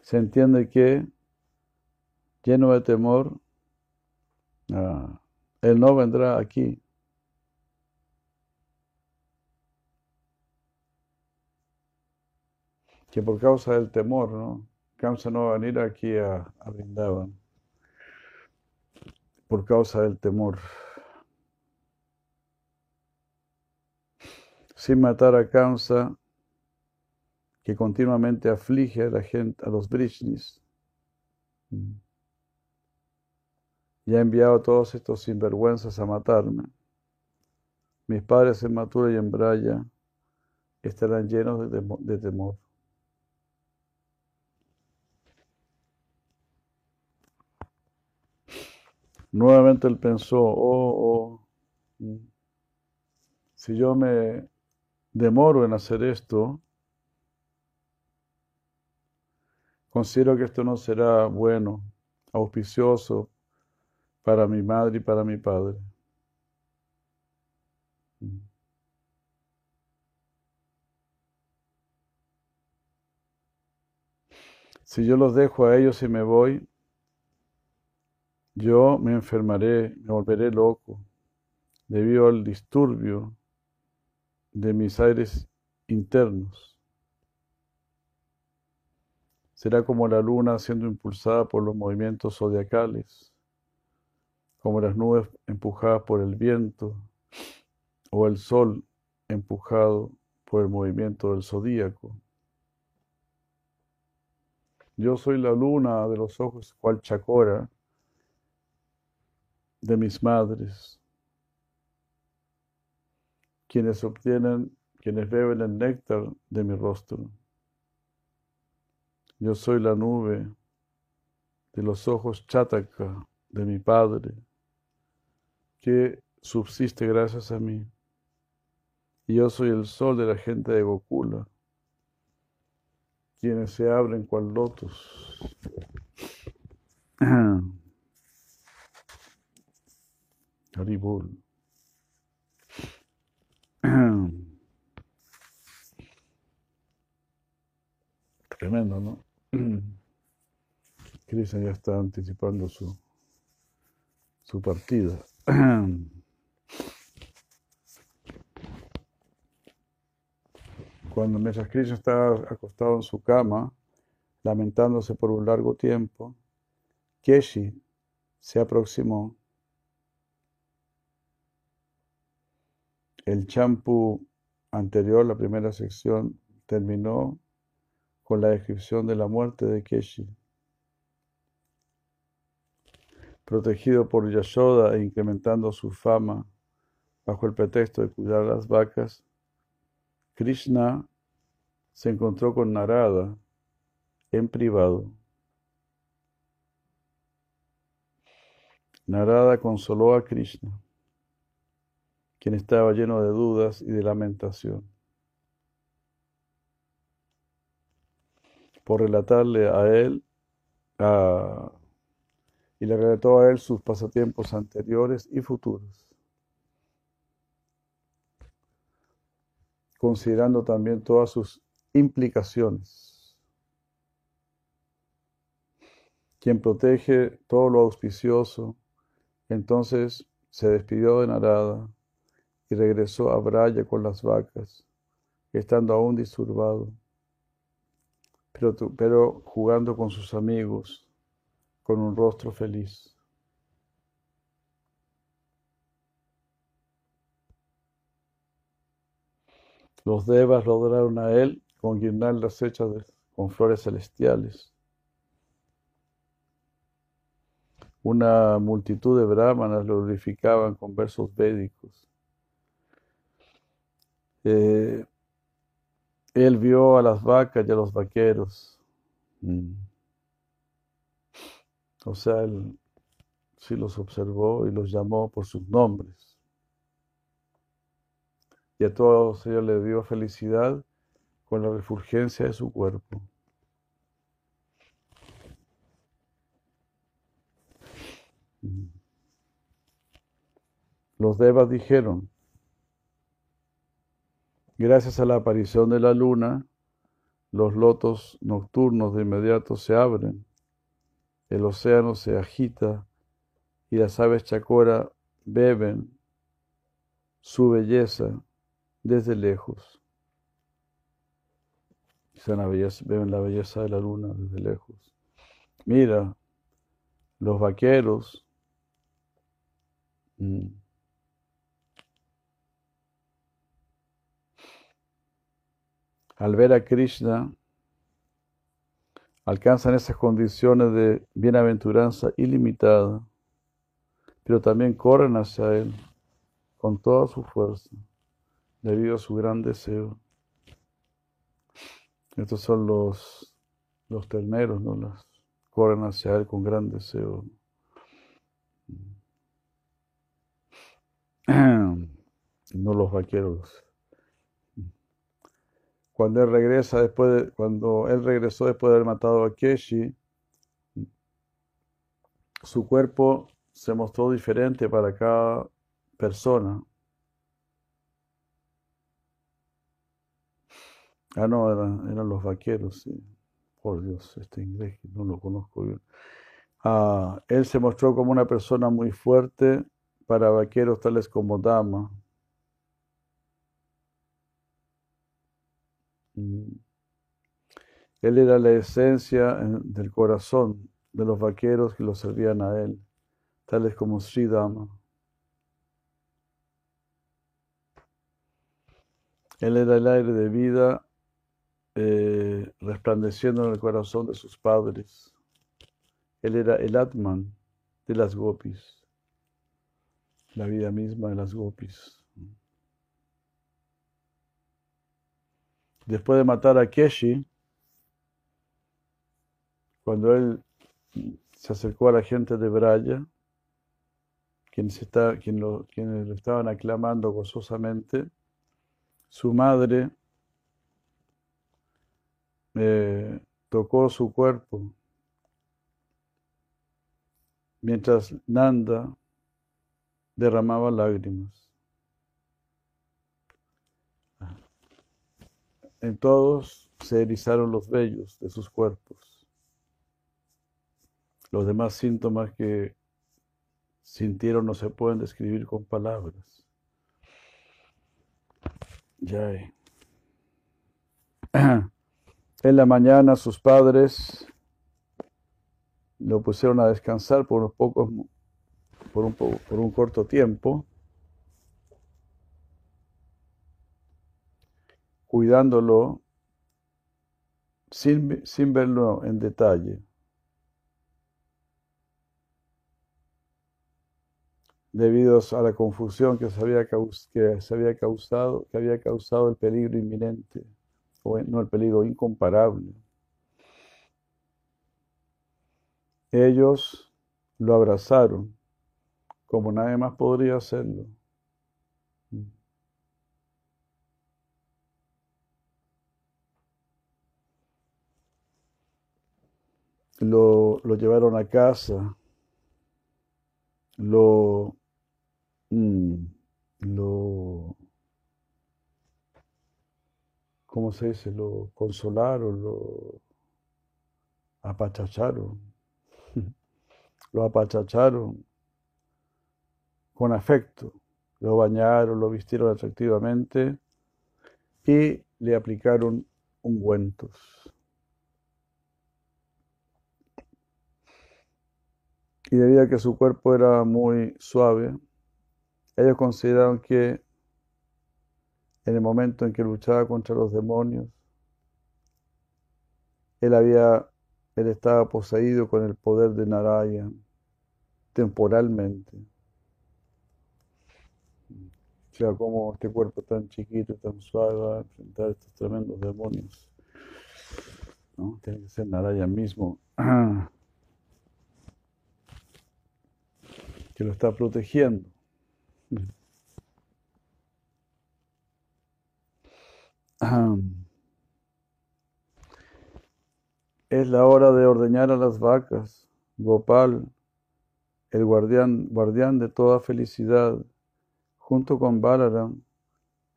Se entiende que, lleno de temor, ah, él no vendrá aquí. Que por causa del temor, ¿no? Kamsa no va a venir aquí a, a. Por causa del temor. Sin matar a Kamsa, que continuamente aflige a la gente, a los Brishnis. Mm. Y ha enviado a todos estos sinvergüenzas a matarme. Mis padres en Mathura y en Braya estarán llenos de, de temor. Nuevamente él pensó, oh, oh, mm, si yo me demoro en hacer esto, considero que esto no será bueno, auspicioso para mi madre y para mi padre. Mm. Si yo los dejo a ellos y me voy, yo me enfermaré, me volveré loco debido al disturbio de mis aires internos. Será como la luna siendo impulsada por los movimientos zodiacales, como las nubes empujadas por el viento, o el sol empujado por el movimiento del zodíaco. Yo soy la luna de los ojos, cual chacora, de mis madres, quienes obtienen, quienes beben el néctar de mi rostro. Yo soy la nube de los ojos chataka de mi padre, que subsiste gracias a mí. Y yo soy el sol de la gente de Gokula, quienes se abren cual lotos. Haribol. Tremendo, ¿no? Krishna ya está anticipando su, su partida. Cuando mientras Krishna estaba acostado en su cama, lamentándose por un largo tiempo, Keshi se aproximó. El champú anterior, la primera sección, terminó con la descripción de la muerte de Keshi. Protegido por Yashoda e incrementando su fama bajo el pretexto de cuidar a las vacas, Krishna se encontró con Narada en privado. Narada consoló a Krishna, quien estaba lleno de dudas y de lamentación. Por relatarle a él y le relató a él sus pasatiempos anteriores y futuros. considerando también todas sus implicaciones. Quien protege todo lo auspicioso, entonces se despidió de Narada y regresó a Braya con las vacas, estando aún disturbado, pero, pero jugando con sus amigos, con un rostro feliz. Los devas rodearon a él con guirnaldas hechas con flores celestiales. Una multitud de brahmanas lo glorificaban con versos védicos. Eh, él vio a las vacas y a los vaqueros. Mm. O sea, él sí los observó y los llamó por sus nombres y a todos ellos le dio felicidad con la refulgencia de su cuerpo. Los devas dijeron, gracias a la aparición de la luna, los lotos nocturnos de inmediato se abren, el océano se agita y las aves chacora beben su belleza desde lejos. ven la belleza de la luna desde lejos. Mira, los vaqueros mm, al ver a Krishna alcanzan esas condiciones de bienaventuranza ilimitada, pero también corren hacia Él con toda su fuerza debido a su gran deseo. Estos son los, los terneros, ¿no? Las, corren hacia él con gran deseo. No los vaqueros. Cuando él regresa después de, cuando él regresó después de haber matado a Keshi, su cuerpo se mostró diferente para cada persona. Ah, no, eran, los vaqueros, sí. Por Dios, este inglés no lo conozco bien. Ah, él se mostró como una persona muy fuerte para vaqueros tales como Dama. Él era la esencia del corazón de los vaqueros que lo servían a él, tales como Sri Dama. Él era el aire de vida eh, resplandeciendo en el corazón de sus padres. Él era el Atman de las gopis. la vida misma de las gopis. Después de matar a Keshi, cuando él se acercó a la gente de Braya, quienes, quien lo, quienes lo estaban aclamando gozosamente, su madre eh, tocó su cuerpo mientras Nanda derramaba lágrimas. En todos se erizaron los vellos de sus cuerpos. Los demás síntomas que sintieron no se pueden describir con palabras. Ya. En la mañana sus padres lo pusieron a descansar por unos pocos, por un, po- por un corto tiempo, cuidándolo sin, sin verlo en detalle. debido a la confusión que se había, que se había causado, que había causado el peligro inminente, o no el peligro incomparable. Ellos lo abrazaron como nadie más podría hacerlo. Lo, lo llevaron a casa, lo, mm, lo, ¿cómo se dice? Lo consolaron, lo apachacharon, lo apachacharon con afecto, lo bañaron, lo vistieron atractivamente y le aplicaron ungüentos. Y debido a que su cuerpo era muy suave, ellos consideraron que en el momento en que luchaba contra los demonios, él había, él estaba poseído con el poder de Narayan temporalmente. O sea, como este cuerpo tan chiquito, y tan suave va a enfrentar estos tremendos demonios. ¿No? Tiene que ser Narayan mismo que lo está protegiendo. Es la hora de ordeñar a las vacas. Gopal, el guardián, guardián de toda felicidad, junto con Balaram,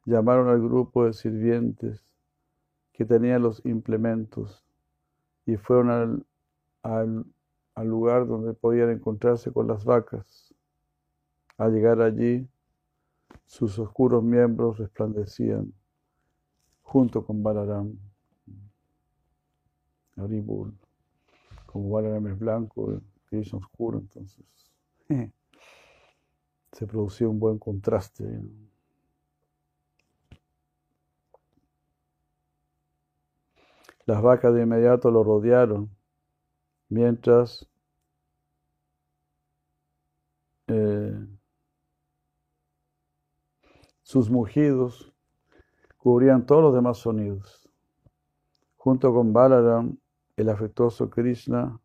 llamaron al grupo de sirvientes que tenían los implementos y fueron al, lugar donde podían encontrarse con las vacas. Al llegar allí, sus oscuros miembros resplandecían junto con Balaram. Haribul. Como Balaram es blanco, Krishna oscuro, entonces se producía un buen contraste. Las vacas de inmediato lo rodearon, mientras eh, sus mugidos cubrían todos los demás sonidos. Junto con Balaram, el afectuoso Krishna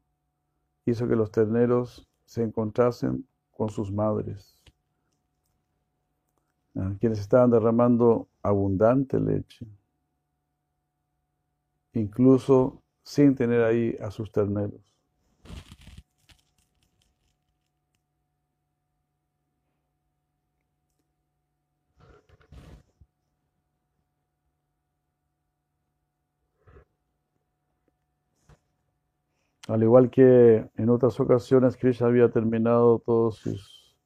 hizo que los terneros se encontrasen con sus madres, ah, quienes estaban derramando abundante leche, incluso sin tener ahí a sus terneros. Al igual que en otras ocasiones, Krishna había terminado todos sus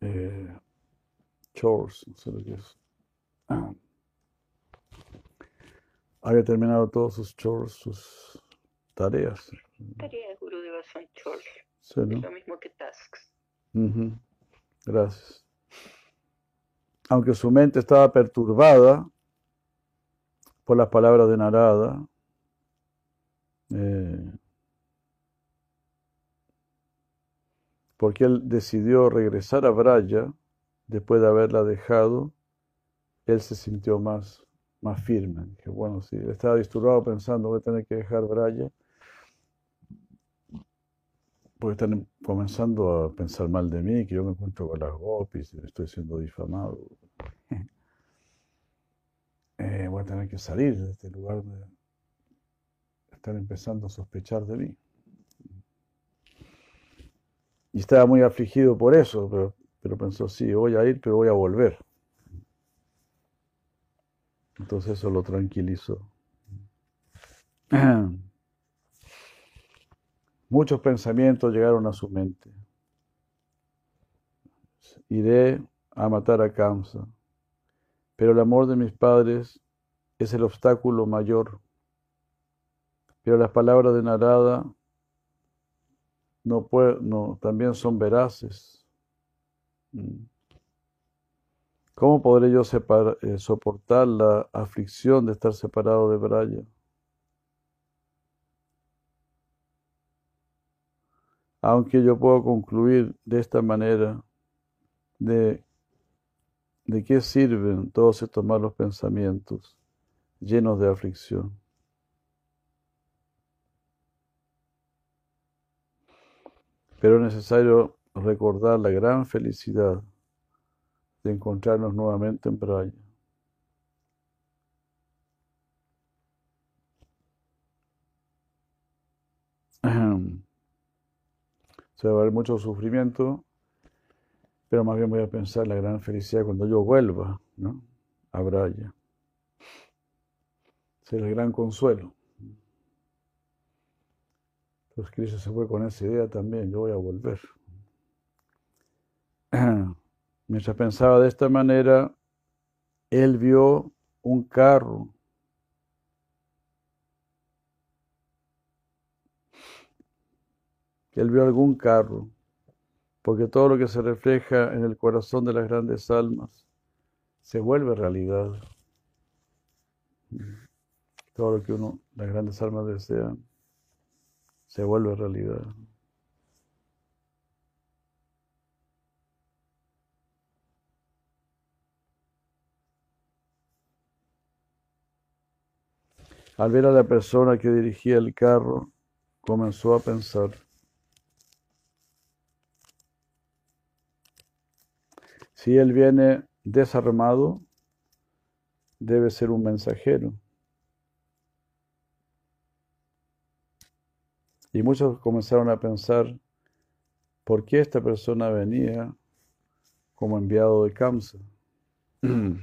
eh, chores, no sé lo que es. Ah. Había terminado todos sus chores, sus tareas. Tareas de Gurudeva son chores, Sí, es ¿no? lo mismo que tasks. Ujú. Gracias. Aunque su mente estaba perturbada por las palabras de Narada, eh, porque él decidió regresar a Braya después de haberla dejado, él se sintió más, más firme. Dije, bueno, si estaba disturbado pensando voy a tener que dejar Braya, porque están comenzando a pensar mal de mí, que yo me encuentro con las gopis estoy siendo difamado. Eh, voy a tener que salir de este lugar están empezando a sospechar de mí. Y estaba muy afligido por eso, pero, pero pensó, sí, voy a ir, pero voy a volver. Entonces eso lo tranquilizó. Muchos pensamientos llegaron a su mente. Iré a matar a Kamsa, pero el amor de mis padres es el obstáculo mayor. Pero las palabras de Narada no, no también son veraces. Mm. ¿Cómo podré yo eh, soportar la aflicción de estar separado de Braya? Aunque yo puedo concluir de esta manera de, de qué sirven todos estos malos pensamientos llenos de aflicción. Pero es necesario recordar la gran felicidad de encontrarnos nuevamente en Braya. Se va a haber mucho sufrimiento, pero más bien voy a pensar en la gran felicidad cuando yo vuelva ¿no? a Braya. Será el gran consuelo. Entonces Cristo se fue con esa idea también, yo voy a volver. Mientras pensaba de esta manera, él vio un carro. Él vio algún carro, porque todo lo que se refleja en el corazón de las grandes almas se vuelve realidad. Todo lo que uno, las grandes almas desean, se vuelve realidad. Al ver a la persona que dirigía el carro, comenzó a pensar, si él viene desarmado, debe ser un mensajero. Y muchos comenzaron a pensar, ¿por qué esta persona venía como enviado de Kamsa?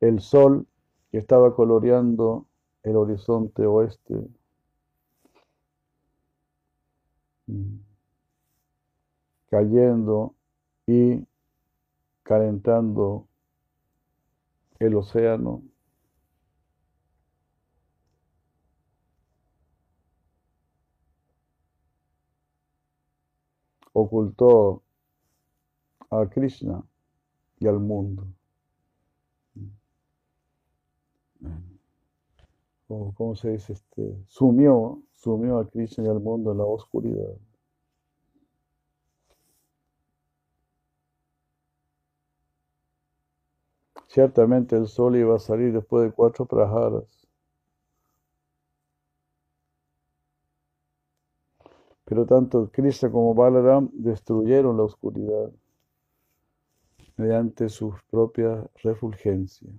El sol que estaba coloreando el horizonte oeste mm, cayendo y calentando el océano. ocultó a Krishna y al mundo. O, ¿Cómo se dice? Este, sumió, sumió a Krishna y al mundo en la oscuridad. Ciertamente el sol iba a salir después de cuatro prajaras. Pero tanto Krishna como Balaram destruyeron la oscuridad mediante su propia refulgencia.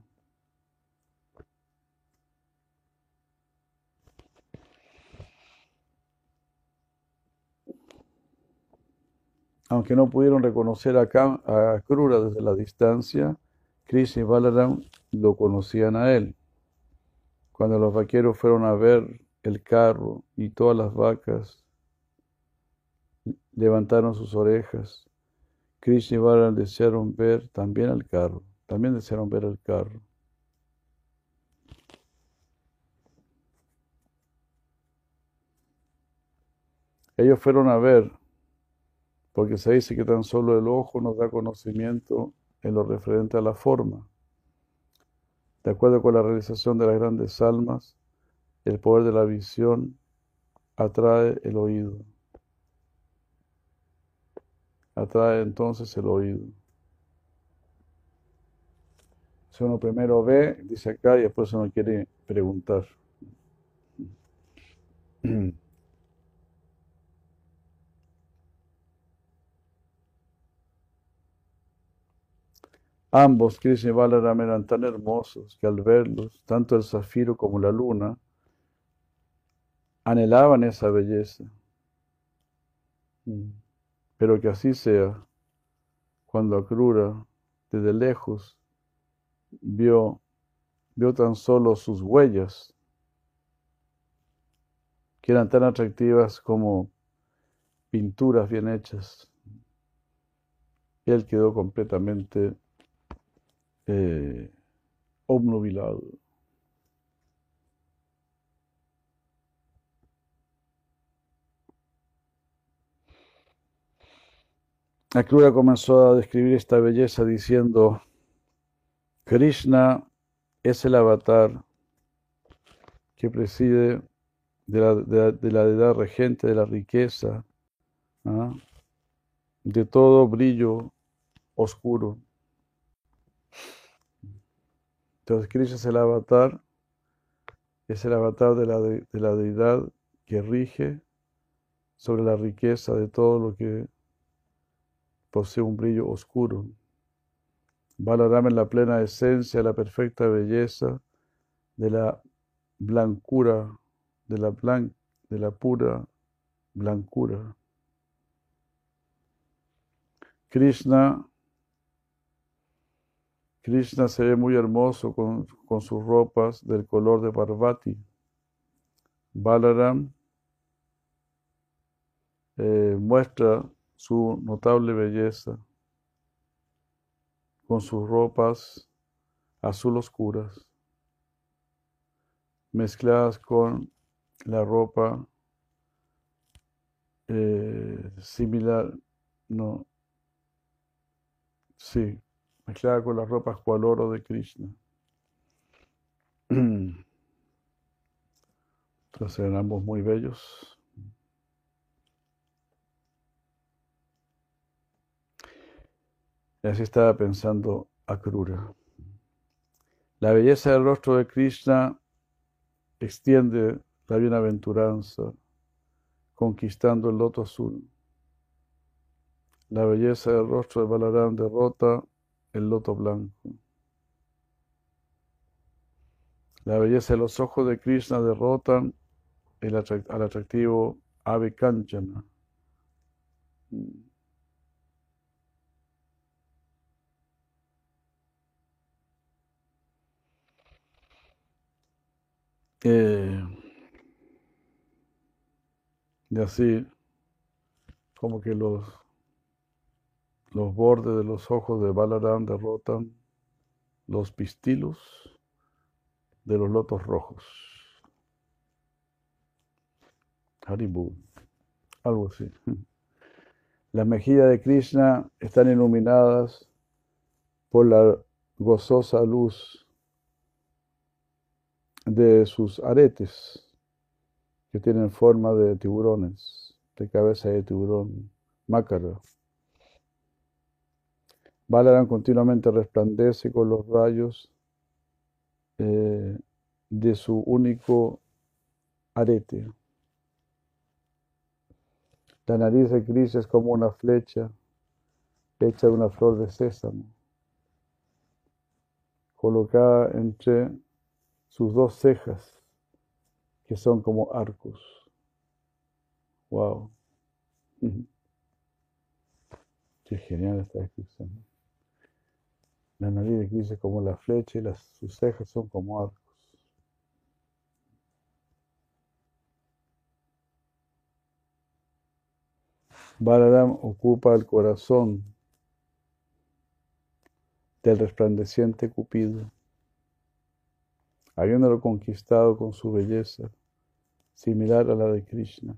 Aunque no pudieron reconocer a, a Krura desde la distancia, Krishna y Balaram lo conocían a él. Cuando los vaqueros fueron a ver el carro y todas las vacas levantaron sus orejas, Krishna y Balaram desearon ver también el carro, también desearon ver el carro. Ellos fueron a ver, porque se dice que tan solo el ojo nos da conocimiento en lo referente a la forma. De acuerdo con la realización de las grandes almas, el poder de la visión atrae el oído. Atrae entonces el oído. Si uno primero ve, dice acá, y después uno quiere preguntar. Ambos, Krishna y Balaram, eran tan hermosos que al verlos, tanto el zafiro como la luna, anhelaban esa belleza. Mm. Pero que así sea, cuando Akrura, desde lejos, vio, vio tan solo sus huellas, que eran tan atractivas como pinturas bien hechas. Él quedó completamente eh, obnubilado. Akrura comenzó a describir esta belleza diciendo, Krishna es el avatar que preside de la, de la, edad regente de la riqueza, ¿ah? de todo brillo oscuro. Entonces Krishna es el avatar, es el avatar de la, de la deidad que rige sobre la riqueza de todo lo que posee un brillo oscuro. Balarama en la plena esencia, la perfecta belleza de la blancura, de la, blan de la pura blancura. Krishna, Krishna se ve muy hermoso con, sus ropas del color de Parvati. Balaram eh, muestra su notable belleza, con sus ropas azul oscuras, mezcladas con la ropa eh, similar, no, sí, mezclada con las ropas cual oro de Krishna. Entonces eran ambos muy bellos. Y así estaba pensando Akrura. La belleza del rostro de Krishna extiende la bienaventuranza, conquistando el loto azul. La belleza del rostro de Balaram derrota el loto blanco. La belleza de los ojos de Krishna derrotan el al atractivo ave. Eh, y así, como que los, los bordes de los ojos de Balaram derrotan los pistilos de los lotos rojos. Haribu, algo así. Las mejillas de Krishna están iluminadas por la gozosa luz de sus aretes, que tienen forma de tiburones, de cabeza de tiburón, mácara. Balaram continuamente resplandece con los rayos eh, de su único arete. La nariz de Krishna es como una flecha hecha de una flor de sésamo, colocada entre sus dos cejas, que son como arcos. Wow. Qué genial esta descripción. La nariz de Cristo es como la flecha y las, sus cejas son como arcos. Balaram ocupa el corazón del resplandeciente Cupido habiéndolo conquistado con su belleza, similar a la de Krishna.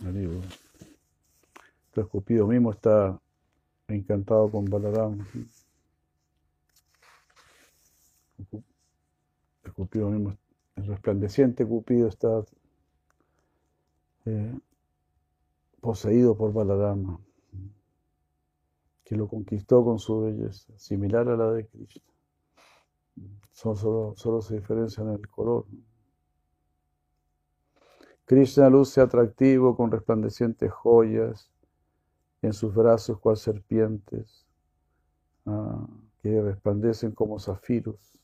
Entonces Cupido mismo está encantado con Balaram. El Cupido mismo, el resplandeciente Cupido está eh, poseído por Balarama, que lo conquistó con su belleza, similar a la de Krishna. Solo, solo, se diferencian en el color. Krishna luce atractivo con resplandecientes joyas en sus brazos cual serpientes ah, que resplandecen como zafiros.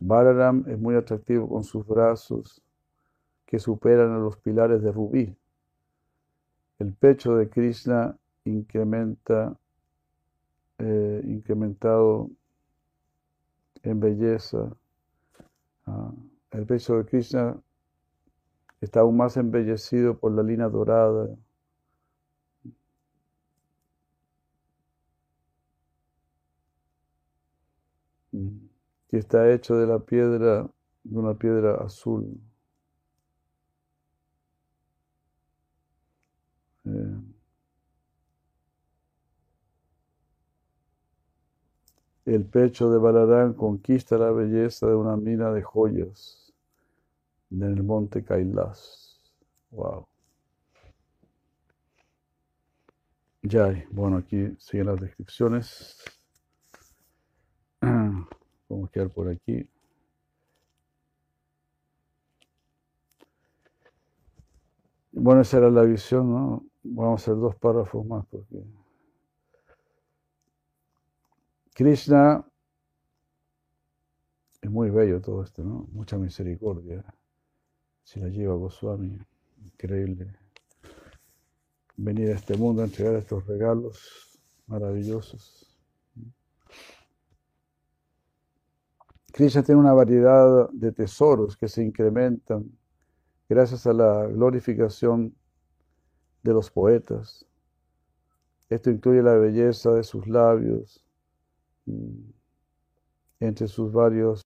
Balaram es muy atractivo con sus brazos que superan a los pilares de rubí. El pecho de Krishna incrementa, eh, incrementado en belleza. Ah, el pecho de Krishna está aún más embellecido por la línea dorada. Que está hecho de la piedra, de una piedra azul. Eh, el pecho de Balarán conquista la belleza de una mina de joyas en el monte Kailas. Wow. Ya, bueno, aquí siguen las descripciones. Vamos a quedar por aquí. Bueno, esa era la visión, ¿no? Vamos a hacer dos párrafos más porque Krishna es muy bello todo esto, ¿no? Mucha misericordia. Si la lleva Goswami, increíble. Venir a este mundo a entregar estos regalos maravillosos. Krishna tiene una variedad de tesoros que se incrementan gracias a la glorificación de los poetas. Esto incluye la belleza de sus labios, mm, entre sus varios